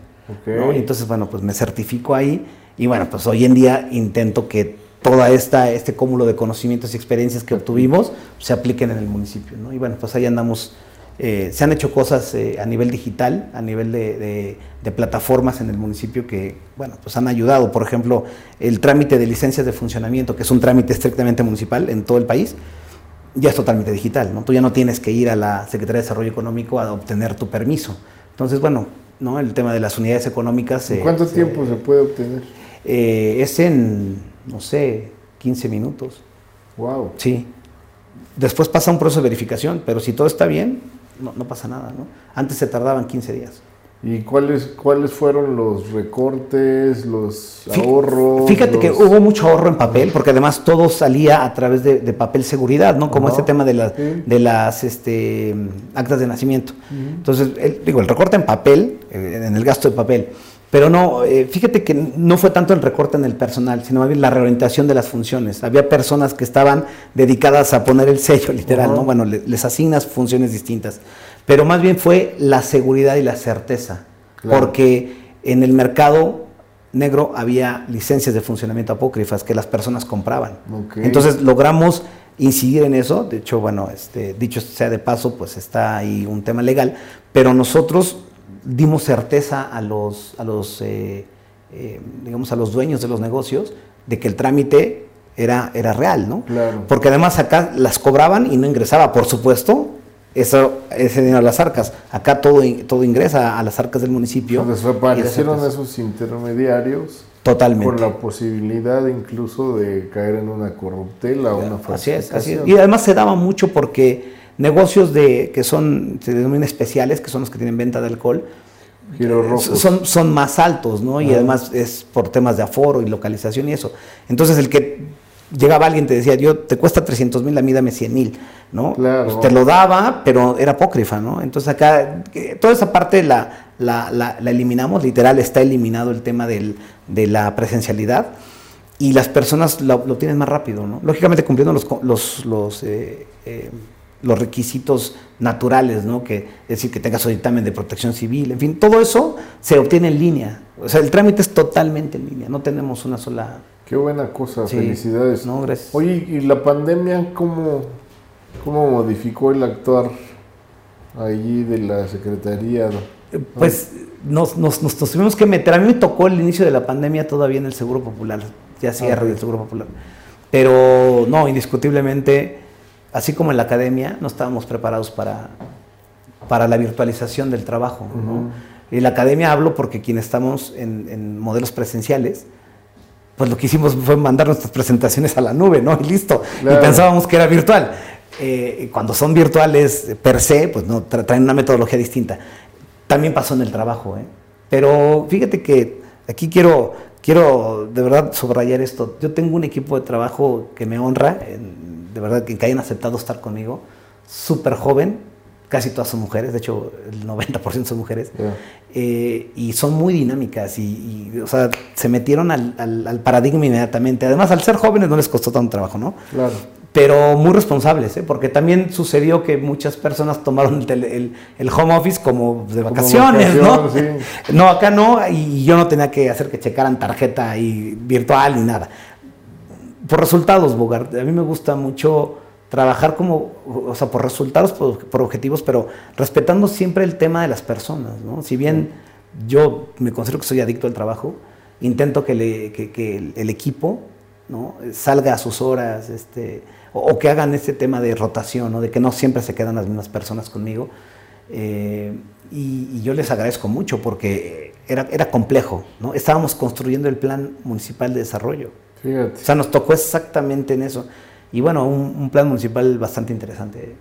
¿No? Entonces, bueno, pues me certifico ahí y bueno, pues hoy en día intento que toda este cúmulo de conocimientos y experiencias que obtuvimos se apliquen en el municipio, ¿no? Y bueno, pues ahí andamos, eh, se han hecho cosas eh, a nivel digital, a nivel de, de- de plataformas en el municipio que, bueno, pues han ayudado, por ejemplo, el trámite de licencias de funcionamiento, que es un trámite estrictamente municipal en todo el país, ya es totalmente digital, ¿no? Tú ya no tienes que ir a la Secretaría de Desarrollo Económico a obtener tu permiso. Entonces, bueno, ¿no? El tema de las unidades económicas... ¿En eh, cuánto se- tiempo se puede obtener? eh, es en, no sé, 15 minutos. Wow. Sí. Después pasa un proceso de verificación, pero si todo está bien, no, no pasa nada, ¿no? Antes se tardaban 15 días. ¿Y cuáles, cuáles fueron los recortes, los ahorros? Fíjate que hubo mucho ahorro en papel, porque además todo salía a través de, de papel seguridad, ¿no? Como Ajá, este tema de, las sí. de las este, actas de nacimiento. Entonces, el- digo, el recorte en papel, eh, en el gasto de papel, pero no, eh, fíjate que no fue tanto el recorte en el personal, sino más bien la reorientación de las funciones. Había personas que estaban dedicadas a poner el sello, literal. ¿no? Bueno, le- les asignas funciones distintas, pero más bien fue la seguridad y la certeza porque en el mercado negro había licencias de funcionamiento apócrifas que las personas compraban. Entonces logramos incidir en eso, de hecho, bueno, este, dicho sea de paso, pues está ahí un tema legal, pero nosotros dimos certeza a los, a los eh, eh, digamos, a los dueños de los negocios de que el trámite era, era real, ¿no? Claro. Porque además acá las cobraban y no ingresaba, por supuesto, eso, ese dinero a las arcas. Acá todo, todo ingresa a las arcas del municipio. Entonces aparecieron esos intermediarios. Totalmente. Con la posibilidad incluso de caer en una corruptela o una Así es, así es. Y además se daba mucho porque negocios de que son, se denominan especiales, que son los que tienen venta de alcohol, son, son más altos, ¿no? Y además es por temas de aforo y localización y eso. Entonces el que llegaba alguien y te decía, yo te cuesta 300 mil, a mí dame 100 mil, ¿no? Pues te lo daba, pero era apócrifa, ¿no? Entonces acá, toda esa parte la, la, eliminamos, literal está eliminado el tema del, de la presencialidad y las personas lo, tienen más rápido, ¿no? Lógicamente cumpliendo los, los, los eh, eh, los requisitos naturales, ¿no? Que, es decir, que tengas un dictamen de protección civil, en fin, todo eso se obtiene en línea. O sea, el trámite es totalmente en línea, no tenemos una sola... Qué buena cosa, felicidades. No, gracias. Oye, ¿y la pandemia cómo, cómo modificó el actuar allí de la Secretaría? Pues nos, nos, nos, tuvimos que meter. A mí me tocó el inicio de la pandemia todavía en el Seguro Popular, ya cierre del Seguro Popular. Pero no, indiscutiblemente así como en la academia, no estábamos preparados para, para la virtualización del trabajo. Y en la academia hablo porque quienes estamos en, modelos presenciales, pues lo que hicimos fue mandar nuestras presentaciones a la nube, ¿no? Y listo. Y pensábamos que era virtual. Eh, cuando son virtuales per se, pues no, traen una metodología distinta. También pasó en el trabajo, ¿eh? Pero fíjate que aquí quiero, quiero de verdad subrayar esto. Yo tengo un equipo de trabajo que me honra. De verdad que, hayan aceptado estar conmigo, súper joven, casi todas son mujeres, de hecho el 90% son mujeres, eh, y son muy dinámicas y, o sea, se metieron al, al, paradigma inmediatamente. Además, al ser jóvenes no les costó tanto trabajo, ¿no? Claro. Pero muy responsables, ¿eh? porque también sucedió que muchas personas tomaron el, el, home office como de vacaciones, ¿no? No, acá no, y yo no tenía que hacer que checaran tarjeta y virtual ni nada por resultados, Bogart. A mí me gusta mucho trabajar como, o sea, por resultados, por, objetivos, pero respetando siempre el tema de las personas, ¿no? Si bien yo me considero que soy adicto al trabajo, intento que, el, equipo ¿no? salga a sus horas, este, o, que hagan este tema de rotación, ¿no? de que no siempre se quedan las mismas personas conmigo. Eh, y, yo les agradezco mucho porque era, era complejo, ¿no? Estábamos construyendo el plan municipal de desarrollo. O sea, nos tocó exactamente en eso. Y bueno, un, plan municipal bastante interesante.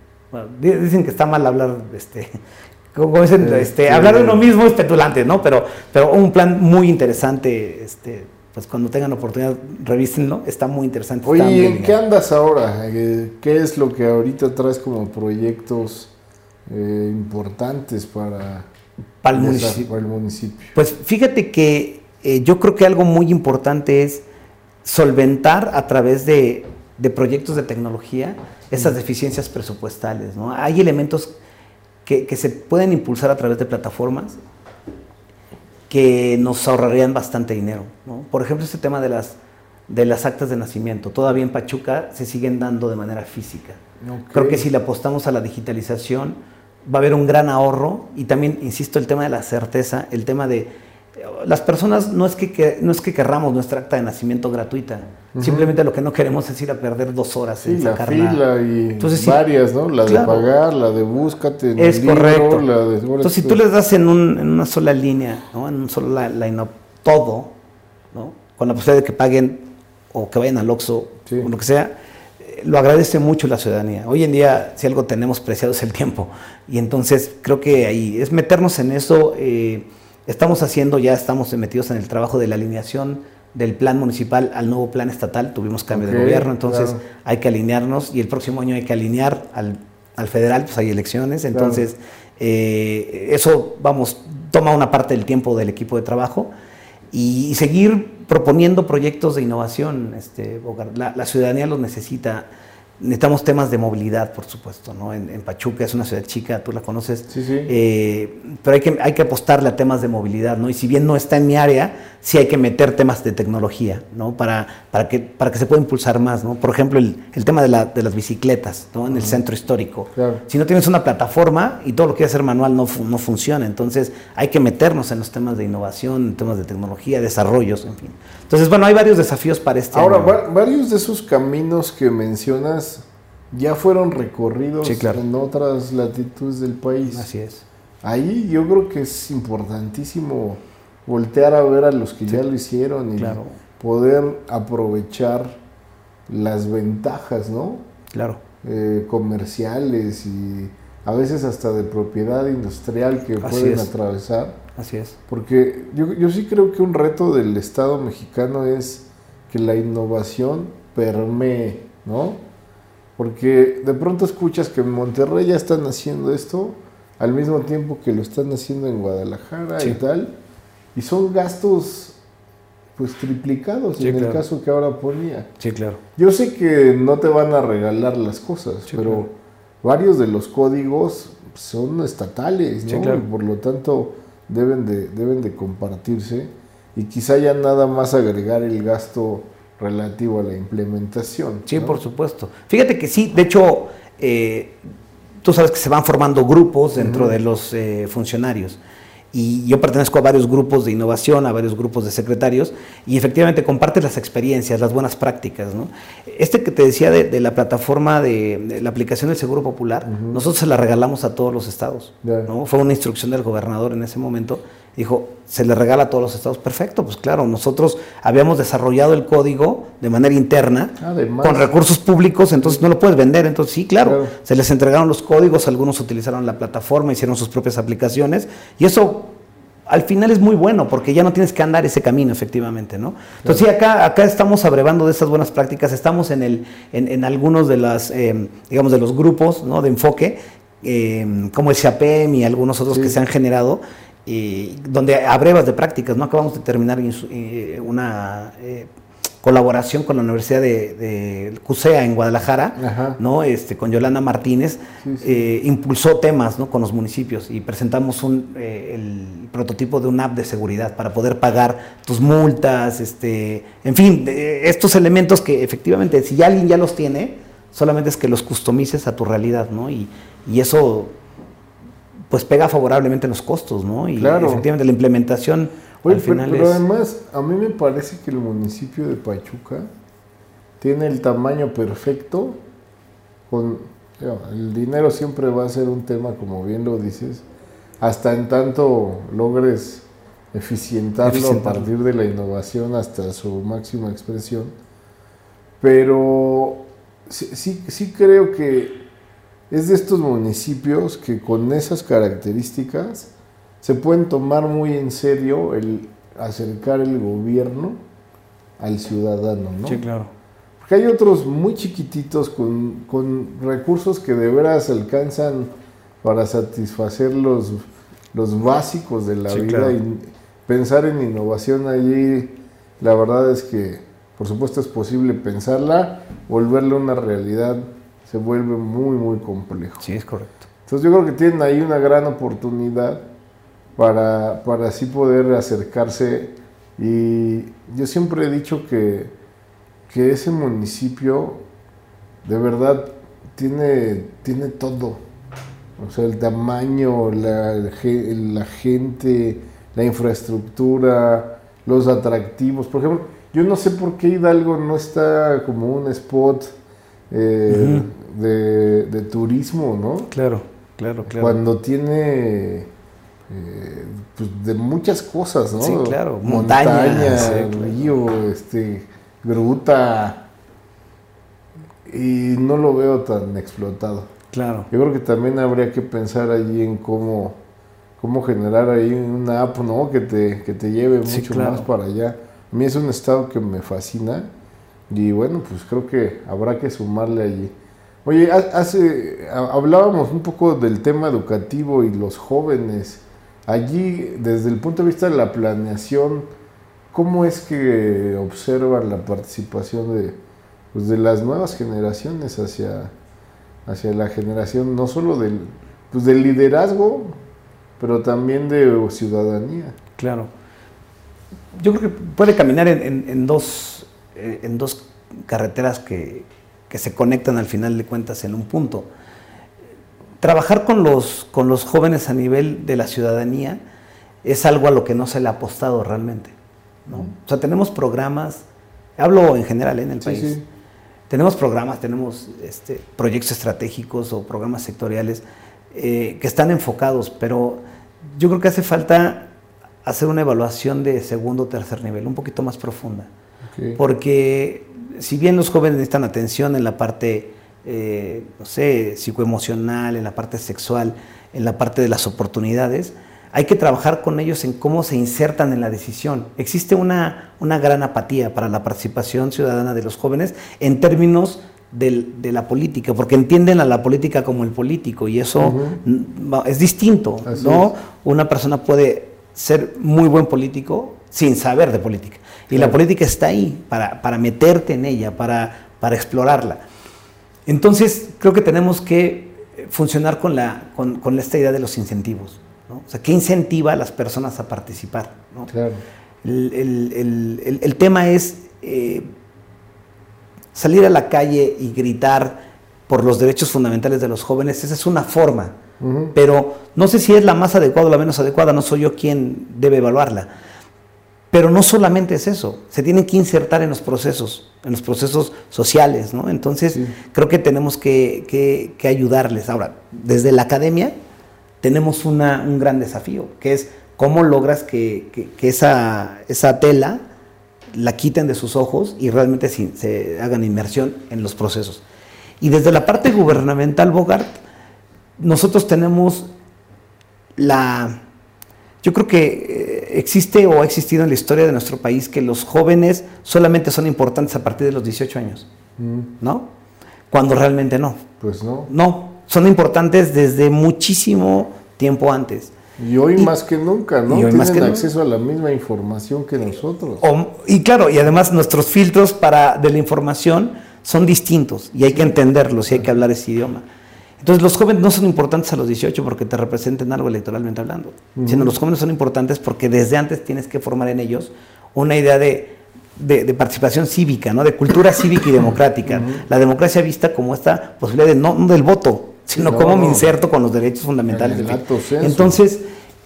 dicen que está mal hablar, este, como dicen, este, hablar de uno mismo es petulante, ¿no? Pero, pero un plan muy interesante, este, pues cuando tengan oportunidad, revísenlo, está muy interesante. Oye, ¿en qué andas ahora? Eh, ¿Qué es lo que ahorita traes como proyectos eh, importantes para, para, el municipio? Pues fíjate que eh, yo creo que algo muy importante es solventar a través de, proyectos de tecnología esas deficiencias presupuestales. ¿no? Hay elementos que, se pueden impulsar a través de plataformas que nos ahorrarían bastante dinero. Por ejemplo, este tema de las, de las actas de nacimiento. Todavía en Pachuca se siguen dando de manera física. Creo que si le apostamos a la digitalización va a haber un gran ahorro y también, insisto, el tema de la certeza, el tema de las personas no es que, no es que querramos nuestra acta de nacimiento gratuita, simplemente lo que no queremos es ir a perder dos horas en la fila y varias, ¿no? La de pagar, la de búscate, es correcto. Entonces si tú les das en, una sola línea, ¿no? En un solo line todo, ¿no? Con la posibilidad de que paguen o que vayan al Oxxo o lo que sea, lo agradece mucho la ciudadanía. Hoy en día, si algo tenemos preciado es el tiempo. Y entonces creo que ahí es meternos en eso. Eh, Estamos haciendo, ya estamos metidos en el trabajo de la alineación del plan municipal al nuevo plan estatal. Tuvimos cambio de gobierno, entonces hay que alinearnos y el próximo año hay que alinear al, federal, pues hay elecciones. Entonces, eh, eso, vamos, toma una parte del tiempo del equipo de trabajo y, seguir proponiendo proyectos de innovación. Este, la, ciudadanía los necesita. Necesitamos temas de movilidad, por supuesto, ¿no? En, Pachuca es una ciudad chica, tú la conoces. Sí, sí. Eh, pero hay que, hay que apostarle a temas de movilidad, ¿no? Y si bien no está en mi área, sí hay que meter temas de tecnología, ¿no? Para, para, que, para que se pueda impulsar más, ¿no? Por ejemplo, el, tema de, la, de, las bicicletas, ¿no? En el centro histórico. Claro. Si no tienes una plataforma y todo lo que quieres hacer manual no, no funciona, entonces hay que meternos en los temas de innovación, en temas de tecnología, desarrollos, en fin. Entonces, bueno, hay varios desafíos para este Ahora, varios de esos caminos que mencionas ya fueron recorridos en otras latitudes del país. Así es. Ahí yo creo que es importantísimo voltear a ver a los que ya lo hicieron y poder aprovechar las ventajas, ¿no? Claro. Eh, comerciales y a veces hasta de propiedad industrial que pueden atravesar. Así es. Porque yo, yo sí creo que un reto del Estado mexicano es que la innovación permee, ¿no? Porque de pronto escuchas que en Monterrey ya están haciendo esto al mismo tiempo que lo están haciendo en Guadalajara y tal, y son gastos pues triplicados en el caso que ahora ponía. Sí, claro. Yo sé que no te van a regalar las cosas, pero varios de los códigos son estatales, ¿no? Y por lo tanto deben de, deben de compartirse y quizá ya nada más agregar el gasto relativo a la implementación. Sí, por supuesto. Fíjate que sí, de hecho, eh, tú sabes que se van formando grupos dentro de los eh, funcionarios. Y yo pertenezco a varios grupos de innovación, a varios grupos de secretarios, y efectivamente compartes las experiencias, las buenas prácticas. ¿no? Este que te decía de, la plataforma de, la aplicación del Seguro Popular, nosotros se la regalamos a todos los estados. ¿no? Fue una instrucción del gobernador en ese momento Dijo, se le regala a todos los estados. Perfecto, pues claro, nosotros habíamos desarrollado el código de manera interna con recursos públicos, entonces no lo puedes vender. Entonces sí, claro, se les entregaron los códigos, algunos utilizaron la plataforma, hicieron sus propias aplicaciones y eso al final es muy bueno porque ya no tienes que andar ese camino efectivamente, ¿no? Entonces sí, acá, acá estamos abrevando de estas buenas prácticas, estamos en, el, en, algunos de las, eh, digamos, de los grupos ¿no? de enfoque, eh, como el CAPEM y algunos otros que se han generado, donde a brevas de prácticas, ¿no? Acabamos de terminar eh, una eh, colaboración con la Universidad de, CUSEA en Guadalajara, ¿no? Este, con Yolanda Martínez, eh, impulsó temas ¿no? con los municipios y presentamos un, el prototipo de una app de seguridad para poder pagar tus multas, este, en fin, estos elementos que efectivamente si alguien ya los tiene, solamente es que los customices a tu realidad, ¿no? Y, y eso pues pega favorablemente en los costos, ¿no? Y efectivamente la implementación al final pero, además a mí me parece que el municipio de Pachuca tiene el tamaño perfecto con el dinero siempre va a ser un tema como bien lo dices hasta en tanto logres eficientarlo, a partir de la innovación hasta su máxima expresión. Pero sí, sí creo que es de estos municipios que con esas características se pueden tomar muy en serio el acercar el gobierno al ciudadano, ¿no? Sí, claro. Porque hay otros muy chiquititos con, recursos que de veras alcanzan para satisfacer los, los básicos de la vida y pensar en innovación allí, la verdad es que por supuesto es posible pensarla, volverla una realidad se vuelve muy, muy complejo. Sí, es correcto. Entonces yo creo que tienen ahí una gran oportunidad para, para así poder acercarse y yo siempre he dicho que, que ese municipio de verdad tiene, tiene todo. O sea, el tamaño, la, la gente, la infraestructura, los atractivos. Por ejemplo, yo no sé por qué Hidalgo no está como un spot eh, de, turismo, ¿no? Claro, claro, claro. Cuando tiene eh, pues de muchas cosas, ¿no? Sí, claro. Montaña, río, este, gruta. Y no lo veo tan explotado. Claro. Yo creo que también habría que pensar allí en cómo, cómo generar ahí una app, ¿no? Que te, que te lleve mucho más para allá. A mí es un estado que me fascina y bueno, pues creo que habrá que sumarle allí. Oye, hace, hablábamos un poco del tema educativo y los jóvenes. Allí, desde el punto de vista de la planeación, ¿cómo es que observan la participación de, pues, de las nuevas generaciones hacia, hacia la generación, no solo del, pues, del liderazgo, pero también de ciudadanía. Claro. Yo creo que puede caminar en, dos, eh, en dos carreteras que, que se conectan al final de cuentas en un punto. Trabajar con los, con los jóvenes a nivel de la ciudadanía es algo a lo que no se le ha apostado realmente. ¿no? O sea, tenemos programas, hablo en general ¿eh? en el país, tenemos programas, tenemos este, proyectos estratégicos o programas sectoriales eh, que están enfocados, pero yo creo que hace falta hacer una evaluación de segundo o tercer nivel, un poquito más profunda. Porque si bien los jóvenes necesitan atención en la parte, eh, no sé, psicoemocional, en la parte sexual, en la parte de las oportunidades, hay que trabajar con ellos en cómo se insertan en la decisión. Existe una, una gran apatía para la participación ciudadana de los jóvenes en términos de la política, porque entienden a la política como el político y eso es distinto, ¿no? Una persona puede ser muy buen político sin saber de política. Y la política está ahí para, para meterte en ella, para, para, explorarla. Entonces, creo que tenemos que funcionar con, la, con, con esta idea de los incentivos. O sea, ¿qué incentiva a las personas a participar? Claro. El, tema es eh, salir a la calle y gritar por los derechos fundamentales de los jóvenes, esa es una forma, pero no sé si es la más adecuada o la menos adecuada, no soy yo quien debe evaluarla. Pero no solamente es eso, se tienen que insertar en los procesos, en los procesos sociales, ¿no? Entonces, creo que tenemos que, que ayudarles. Ahora, desde la academia, tenemos una, un gran desafío, que es cómo logras que, esa, esa, tela la quiten de sus ojos y realmente se, hagan inmersión en los procesos. Y desde la parte gubernamental, Bogart, nosotros tenemos la... Yo creo que eh, existe o ha existido en la historia de nuestro país que los jóvenes solamente son importantes a partir de los 18 años, mm. ¿no? Cuando realmente no. Pues no. No, son importantes desde muchísimo tiempo antes. Y hoy más que nunca, ¿no? Tienen más que acceso a la misma información que nosotros. y claro, y además nuestros filtros para, de la información son distintos y hay que entenderlos y hay que hablar ese idioma. Entonces los jóvenes no son importantes a los 18 porque te representen algo electoralmente hablando, sino los jóvenes son importantes porque desde antes tienes que formar en ellos una idea de, de, participación cívica, ¿no? de cultura cívica y democrática. La democracia vista como esta posibilidad de no del voto, sino cómo me inserto con los derechos fundamentales. Entonces,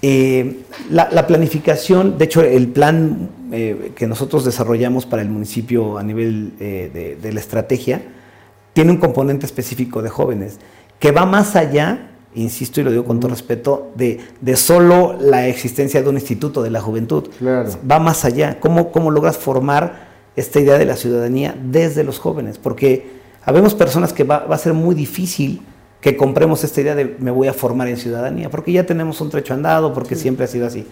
eh, la, planificación, de hecho, el plan eh, que nosotros desarrollamos para el municipio a nivel eh, de, la estrategia, tiene un componente específico de jóvenes, que va más allá, insisto y lo digo con todo respeto, de, de, solo la existencia de un instituto de la juventud. Va más allá. ¿Cómo, ¿Cómo logras formar esta idea de la ciudadanía desde los jóvenes? Porque habemos personas que va, va a ser muy difícil que compremos esta idea de me voy a formar en ciudadanía, porque ya tenemos un trecho andado, porque siempre ha sido así.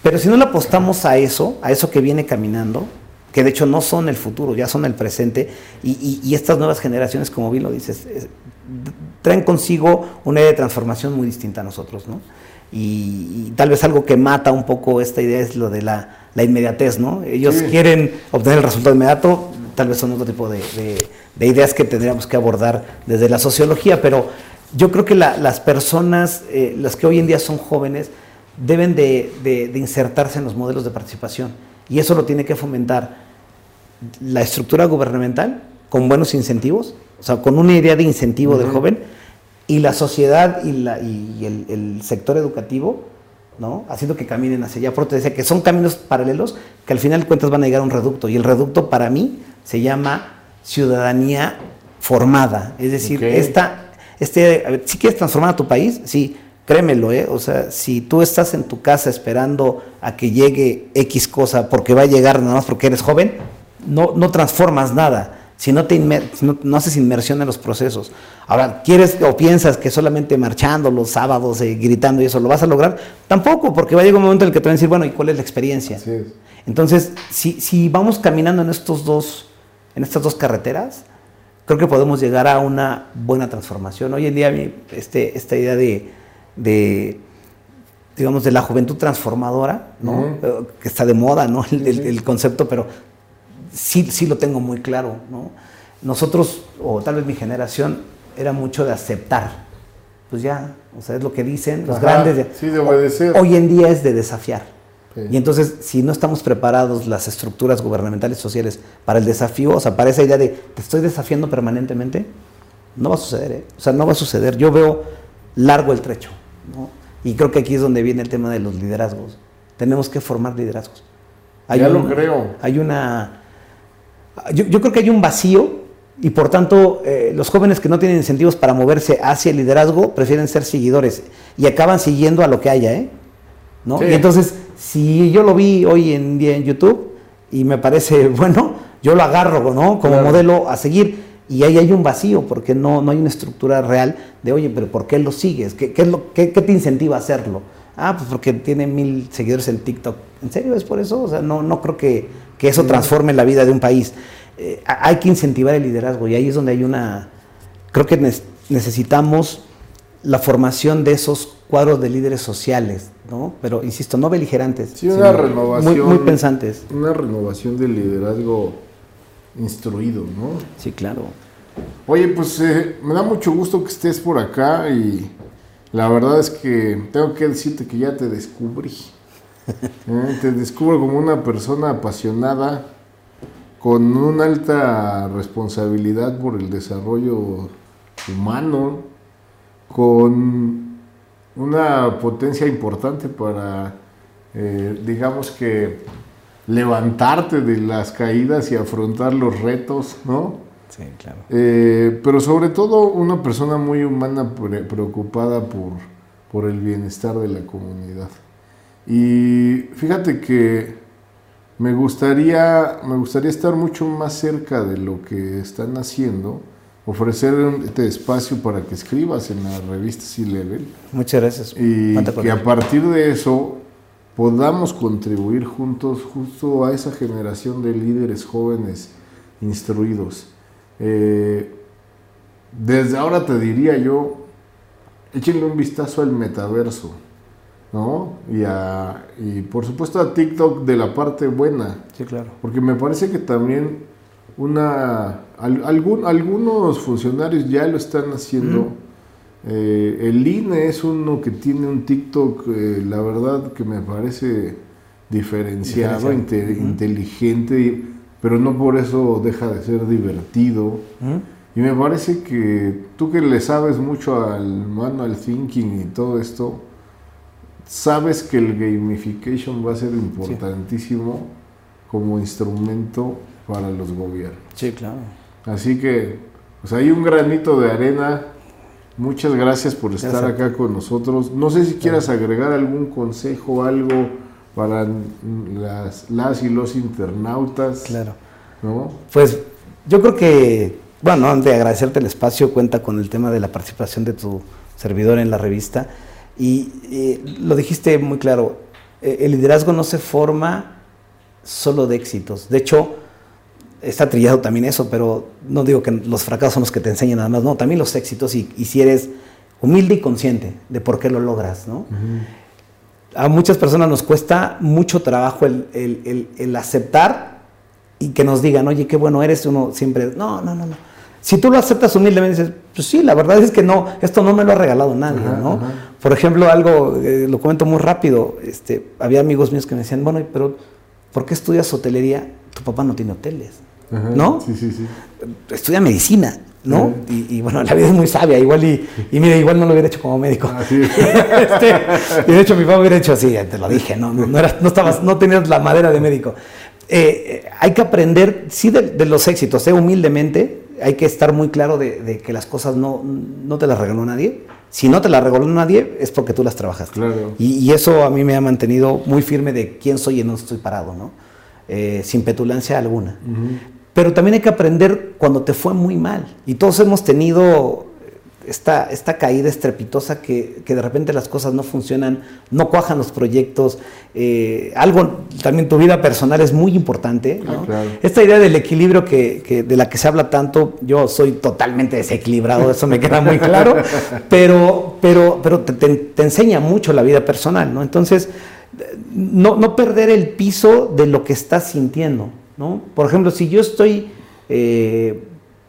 Pero si no le apostamos a eso, a eso que viene caminando, que de hecho no son el futuro, ya son el presente, y, estas nuevas generaciones, como bien lo dices, traen consigo una idea de transformación muy distinta a nosotros, ¿no? Y, tal vez algo que mata un poco esta idea es lo de la, inmediatez, ¿no? Ellos quieren obtener el resultado inmediato, tal vez son otro tipo de de ideas que tendríamos que abordar desde la sociología, pero yo creo que las personas, eh, las que hoy en día son jóvenes, deben de, insertarse en los modelos de participación y eso lo tiene que fomentar la estructura gubernamental con buenos incentivos, o sea, con una idea de incentivo del joven y la sociedad y, la, y el, sector educativo, ¿no? Haciendo que caminen hacia allá. Por decía que son caminos paralelos que al final de cuentas van a llegar a un reducto y el reducto para mí se llama ciudadanía formada. Es decir, esta, este, si quieres transformar a tu país, sí, créemelo, ¿eh? O sea, si tú estás en tu casa esperando a que llegue X cosa porque va a llegar nada más porque eres joven, no, no transformas nada. Si no, te no, haces inmersión en los procesos. Ahora, ¿quieres o piensas que solamente marchando los sábados, eh, gritando y eso lo vas a lograr? Tampoco, porque va a llegar un momento en el que te van a decir, bueno, ¿y cuál es la experiencia? Entonces, si, si vamos caminando en estos dos en estas dos carreteras, creo que podemos llegar a una buena transformación. Hoy en día este, esta idea de, digamos, de la juventud transformadora, ¿no? Eh, que está de moda, ¿no? El, concepto, pero sí, sí lo tengo muy claro, ¿no? nosotros, o tal vez mi generación, era mucho de aceptar. Pues ya, o sea, es lo que dicen los grandes. sí, de obedecer. Hoy en día es de desafiar. Y entonces, si no estamos preparados las estructuras gubernamentales sociales para el desafío, o sea, para esa idea de te estoy desafiando permanentemente, no va a suceder, ¿eh? O sea, no va a suceder. Yo veo largo el trecho, ¿no? Y creo que aquí es donde viene el tema de los liderazgos. Tenemos que formar liderazgos. Hay ya lo creo. Hay una... Yo, creo que hay un vacío y por tanto eh, los jóvenes que no tienen incentivos para moverse hacia el liderazgo prefieren ser seguidores y acaban siguiendo a lo que haya, ¿eh? ¿No? Y entonces si yo lo vi hoy en día en YouTube y me parece bueno, yo lo agarro ¿no? como modelo a seguir. Y ahí hay un vacío, porque no, no hay una estructura real de, oye, pero ¿por qué lo sigues? ¿Qué, es lo, qué, te incentiva a hacerlo? Ah, pues porque tiene mil seguidores en TikTok. ¿En serio es por eso? O sea, no, no creo que, que eso transforme la vida de un país. Eh, hay que incentivar el liderazgo y ahí es donde hay una... Creo que necesitamos la formación de esos cuadros de líderes sociales, ¿no? Pero, insisto, no beligerantes. Sí, una renovación. Muy, pensantes. Una renovación del liderazgo instruido, ¿no? Sí, claro. Oye, pues eh, me da mucho gusto que estés por acá y la verdad es que tengo que decirte que ya te descubrí. ¿Eh? te descubro como una persona apasionada, con una alta responsabilidad por el desarrollo humano, con una potencia importante para, eh, digamos que, levantarte de las caídas y afrontar los retos, ¿no? Sí, claro. Eh, pero sobre todo una persona muy humana preocupada por, por el bienestar de la comunidad. Y fíjate que me gustaría, me gustaría estar mucho más cerca de lo que están haciendo ofrecer este espacio para que escribas en la revista C-Level. Muchas gracias. Y que a partir de eso podamos contribuir juntos justo a esa generación de líderes jóvenes instruidos. Eh, desde ahora te diría yo, échenle un vistazo al metaverso, ¿no? Y, a, y por supuesto a TikTok de la parte buena. Sí, claro. Porque me parece que también una algún, algunos funcionarios ya lo están haciendo. Eh, el INE es uno que tiene un TikTok, eh, la verdad que me parece diferenciado, inteligente, pero no por eso deja de ser divertido. Y me parece que tú que le sabes mucho al manual thinking y todo esto, sabes que el gamification va a ser importantísimo como instrumento para los gobiernos. Sí, claro. Así que, pues hay un granito de arena. Muchas gracias por estar acá con nosotros. No sé si quieras agregar algún consejo, algo para las, las y los internautas. Claro. ¿no? Pues yo creo que, bueno, antes de agradecerte el espacio, cuenta con el tema de la participación de tu servidor en la revista. Y eh, lo dijiste muy claro, eh, el liderazgo no se forma solo de éxitos. De hecho, está trillado también eso, pero no digo que los fracasos son los que te enseñan nada más, no, también los éxitos y, si eres humilde y consciente de por qué lo logras, ¿no? A muchas personas nos cuesta mucho trabajo el, aceptar y que nos digan, oye, qué bueno eres, uno siempre, no, no, no, no. Si tú lo aceptas humildemente, dices, pues sí, la verdad es que no, esto no me lo ha regalado nadie, ¿no? Por ejemplo, algo, eh, lo comento muy rápido, este, había amigos míos que me decían, bueno, pero ¿por qué estudias hotelería? Tu papá no tiene hoteles. ¿no? Sí, sí, sí. Estudia medicina, ¿no? y, bueno, la vida es muy sabia, igual y, y mira, igual no lo hubiera hecho como médico. Ah, este, y de hecho mi papá hubiera hecho así, te lo dije, no, no, no, estabas, no tenías la madera de médico. Eh, eh, hay que aprender, sí, de, los éxitos, ¿eh? humildemente, hay que estar muy claro de, que las cosas no, no te las regaló nadie. Si no te las regaló nadie, es porque tú las trabajas. Claro. Y, eso a mí me ha mantenido muy firme de quién soy y no estoy parado, ¿no? sin petulancia alguna. Pero también hay que aprender cuando te fue muy mal. Y todos hemos tenido esta, esta caída estrepitosa que, de repente las cosas no funcionan, no cuajan los proyectos. Eh, algo, también tu vida personal es muy importante. Ah, esta idea del equilibrio que, de la que se habla tanto, yo soy totalmente desequilibrado, eso me queda muy claro, pero, pero, pero te, te, enseña mucho la vida personal. ¿no? Entonces, no, no perder el piso de lo que estás sintiendo. ¿no? Por ejemplo, si yo estoy eh,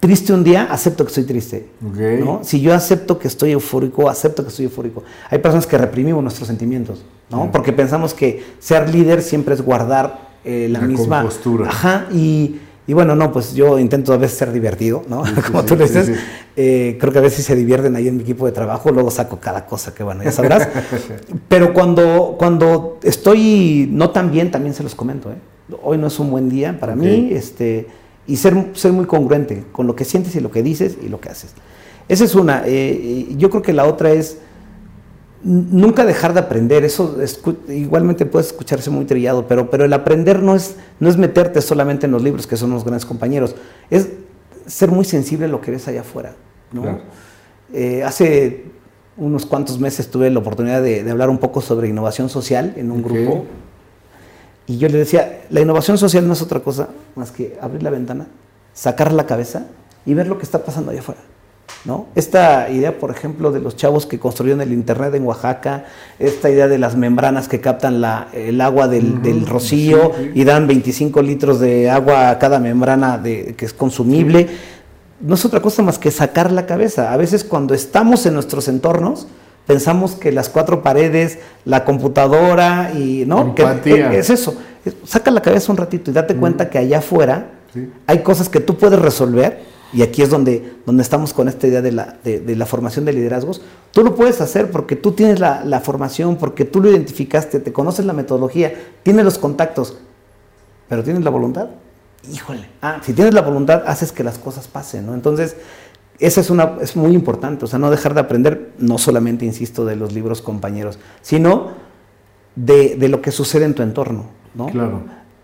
triste un día, acepto que estoy triste. ¿no? Si yo acepto que estoy eufórico, acepto que estoy eufórico. Hay personas que reprimimos nuestros sentimientos, ¿no? Porque pensamos que ser líder siempre es guardar eh, la, La misma... compostura. Ajá, y, y bueno, no, pues yo intento a veces ser divertido, ¿no? Sí, sí, Como tú le dices. sí. Eh, creo que a veces se divierten ahí en mi equipo de trabajo, luego saco cada cosa que bueno, ya sabrás. Pero cuando, cuando estoy no tan bien, también se los comento, ¿eh? Hoy no es un buen día para mí, este, y ser, ser muy congruente con lo que sientes y lo que dices y lo que haces. Esa es una. Eh, y yo creo que la otra es nunca dejar de aprender. Eso escu- igualmente puede escucharse muy trillado, pero, pero el aprender no es, no es meterte solamente en los libros, que son los grandes compañeros. Es ser muy sensible a lo que ves allá afuera. ¿no? Claro. Eh, hace unos cuantos meses tuve la oportunidad de, de hablar un poco sobre innovación social en un grupo. Y yo le decía, la innovación social no es otra cosa más que abrir la ventana, sacar la cabeza y ver lo que está pasando allá afuera. ¿no? Esta idea, por ejemplo, de los chavos que construyeron el Internet en Oaxaca, esta idea de las membranas que captan la- el agua del, del rocío sí, sí. y dan 25 litros de agua a cada membrana de, que es consumible, no es otra cosa más que sacar la cabeza. A veces cuando estamos en nuestros entornos, pensamos que las cuatro paredes, la computadora y no, que- Empatía. que es eso. Es- Saca la cabeza un ratito y date cuenta que allá afuera Sí. hay cosas que tú puedes resolver y aquí es donde, donde estamos con esta idea de la, de, de la formación de liderazgos. Tú lo puedes hacer porque tú tienes la, la formación, porque tú lo identificaste, te conoces la metodología, tienes los contactos, pero tienes la voluntad. Híjole, ah, si tienes la voluntad, haces que las cosas pasen, ¿no? Entonces, esa es, una, es muy importante, o sea, no dejar de aprender, no solamente, insisto, de los libros compañeros, sino de, de lo que sucede en tu entorno, ¿no? Claro.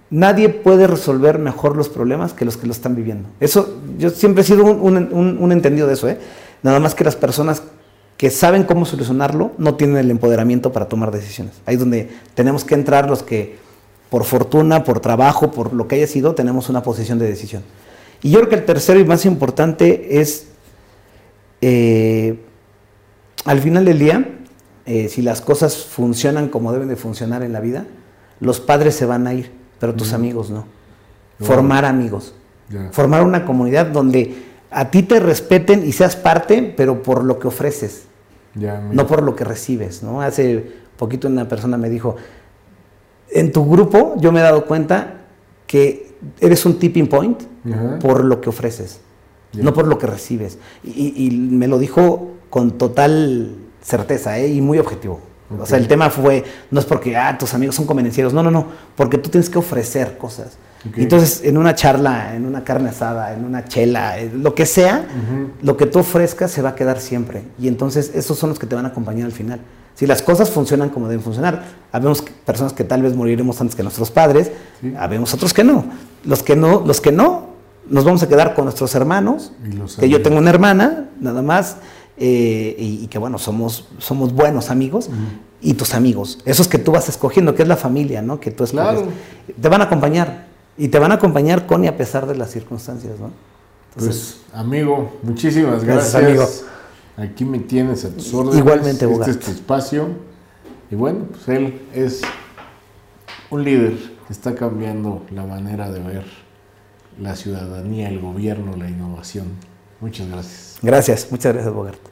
Nadie puede resolver mejor los problemas que los que lo están viviendo. Eso, yo siempre he sido un, un- un- un entendido de eso, ¿eh? Nada más que las personas que saben cómo solucionarlo no tienen el empoderamiento para tomar decisiones. Ahí es donde tenemos que entrar los que, por fortuna, por trabajo, por lo que haya sido, tenemos una posición de decisión. Y yo creo que el tercero y más importante es, eh, al final del día, eh, si las cosas funcionan como deben de funcionar en la vida, los padres se van a ir, pero tus amigos no. Formar amigos. Formar una comunidad donde a ti te respeten y seas parte, pero por lo que ofreces, no por lo que recibes. ¿no? Hace poquito una persona me dijo, en tu grupo yo me he dado cuenta que eres un tipping point por lo que ofreces, No por lo que recibes. Y, y me lo dijo con total certeza ¿eh? y muy objetivo. O sea, el tema fue, no es porque, ah, tus amigos son convenencieros, no, no, no, porque tú tienes que ofrecer cosas. Ok. Entonces, en una charla, en una carne asada, en una chela, eh, lo que sea, lo que tú ofrezcas se va a quedar siempre. Y entonces, esos son los que te van a acompañar al final. Si las cosas funcionan como deben funcionar, habemos personas que tal vez moriremos antes que nuestros padres, Sí. habemos otros que no. Los que no, los que no, nos vamos a quedar con nuestros hermanos, que yo tengo una hermana, nada más, eh, y, y que bueno, somos, somos buenos amigos, y tus amigos, esos que tú vas escogiendo, que es la familia, ¿no? Que tú escoges, Claro. te van a acompañar, y te van a acompañar con y a pesar de las circunstancias, ¿no? Entonces, Pues, amigo, muchísimas Gracias, gracias. amigo. Aquí me tienes a tus órdenes. Igualmente, Bogart. Este es tu espacio. Y bueno, pues él es un líder que está cambiando la manera de ver la ciudadanía, el gobierno, la innovación. Muchas gracias. gracias, muchas gracias, Bogart.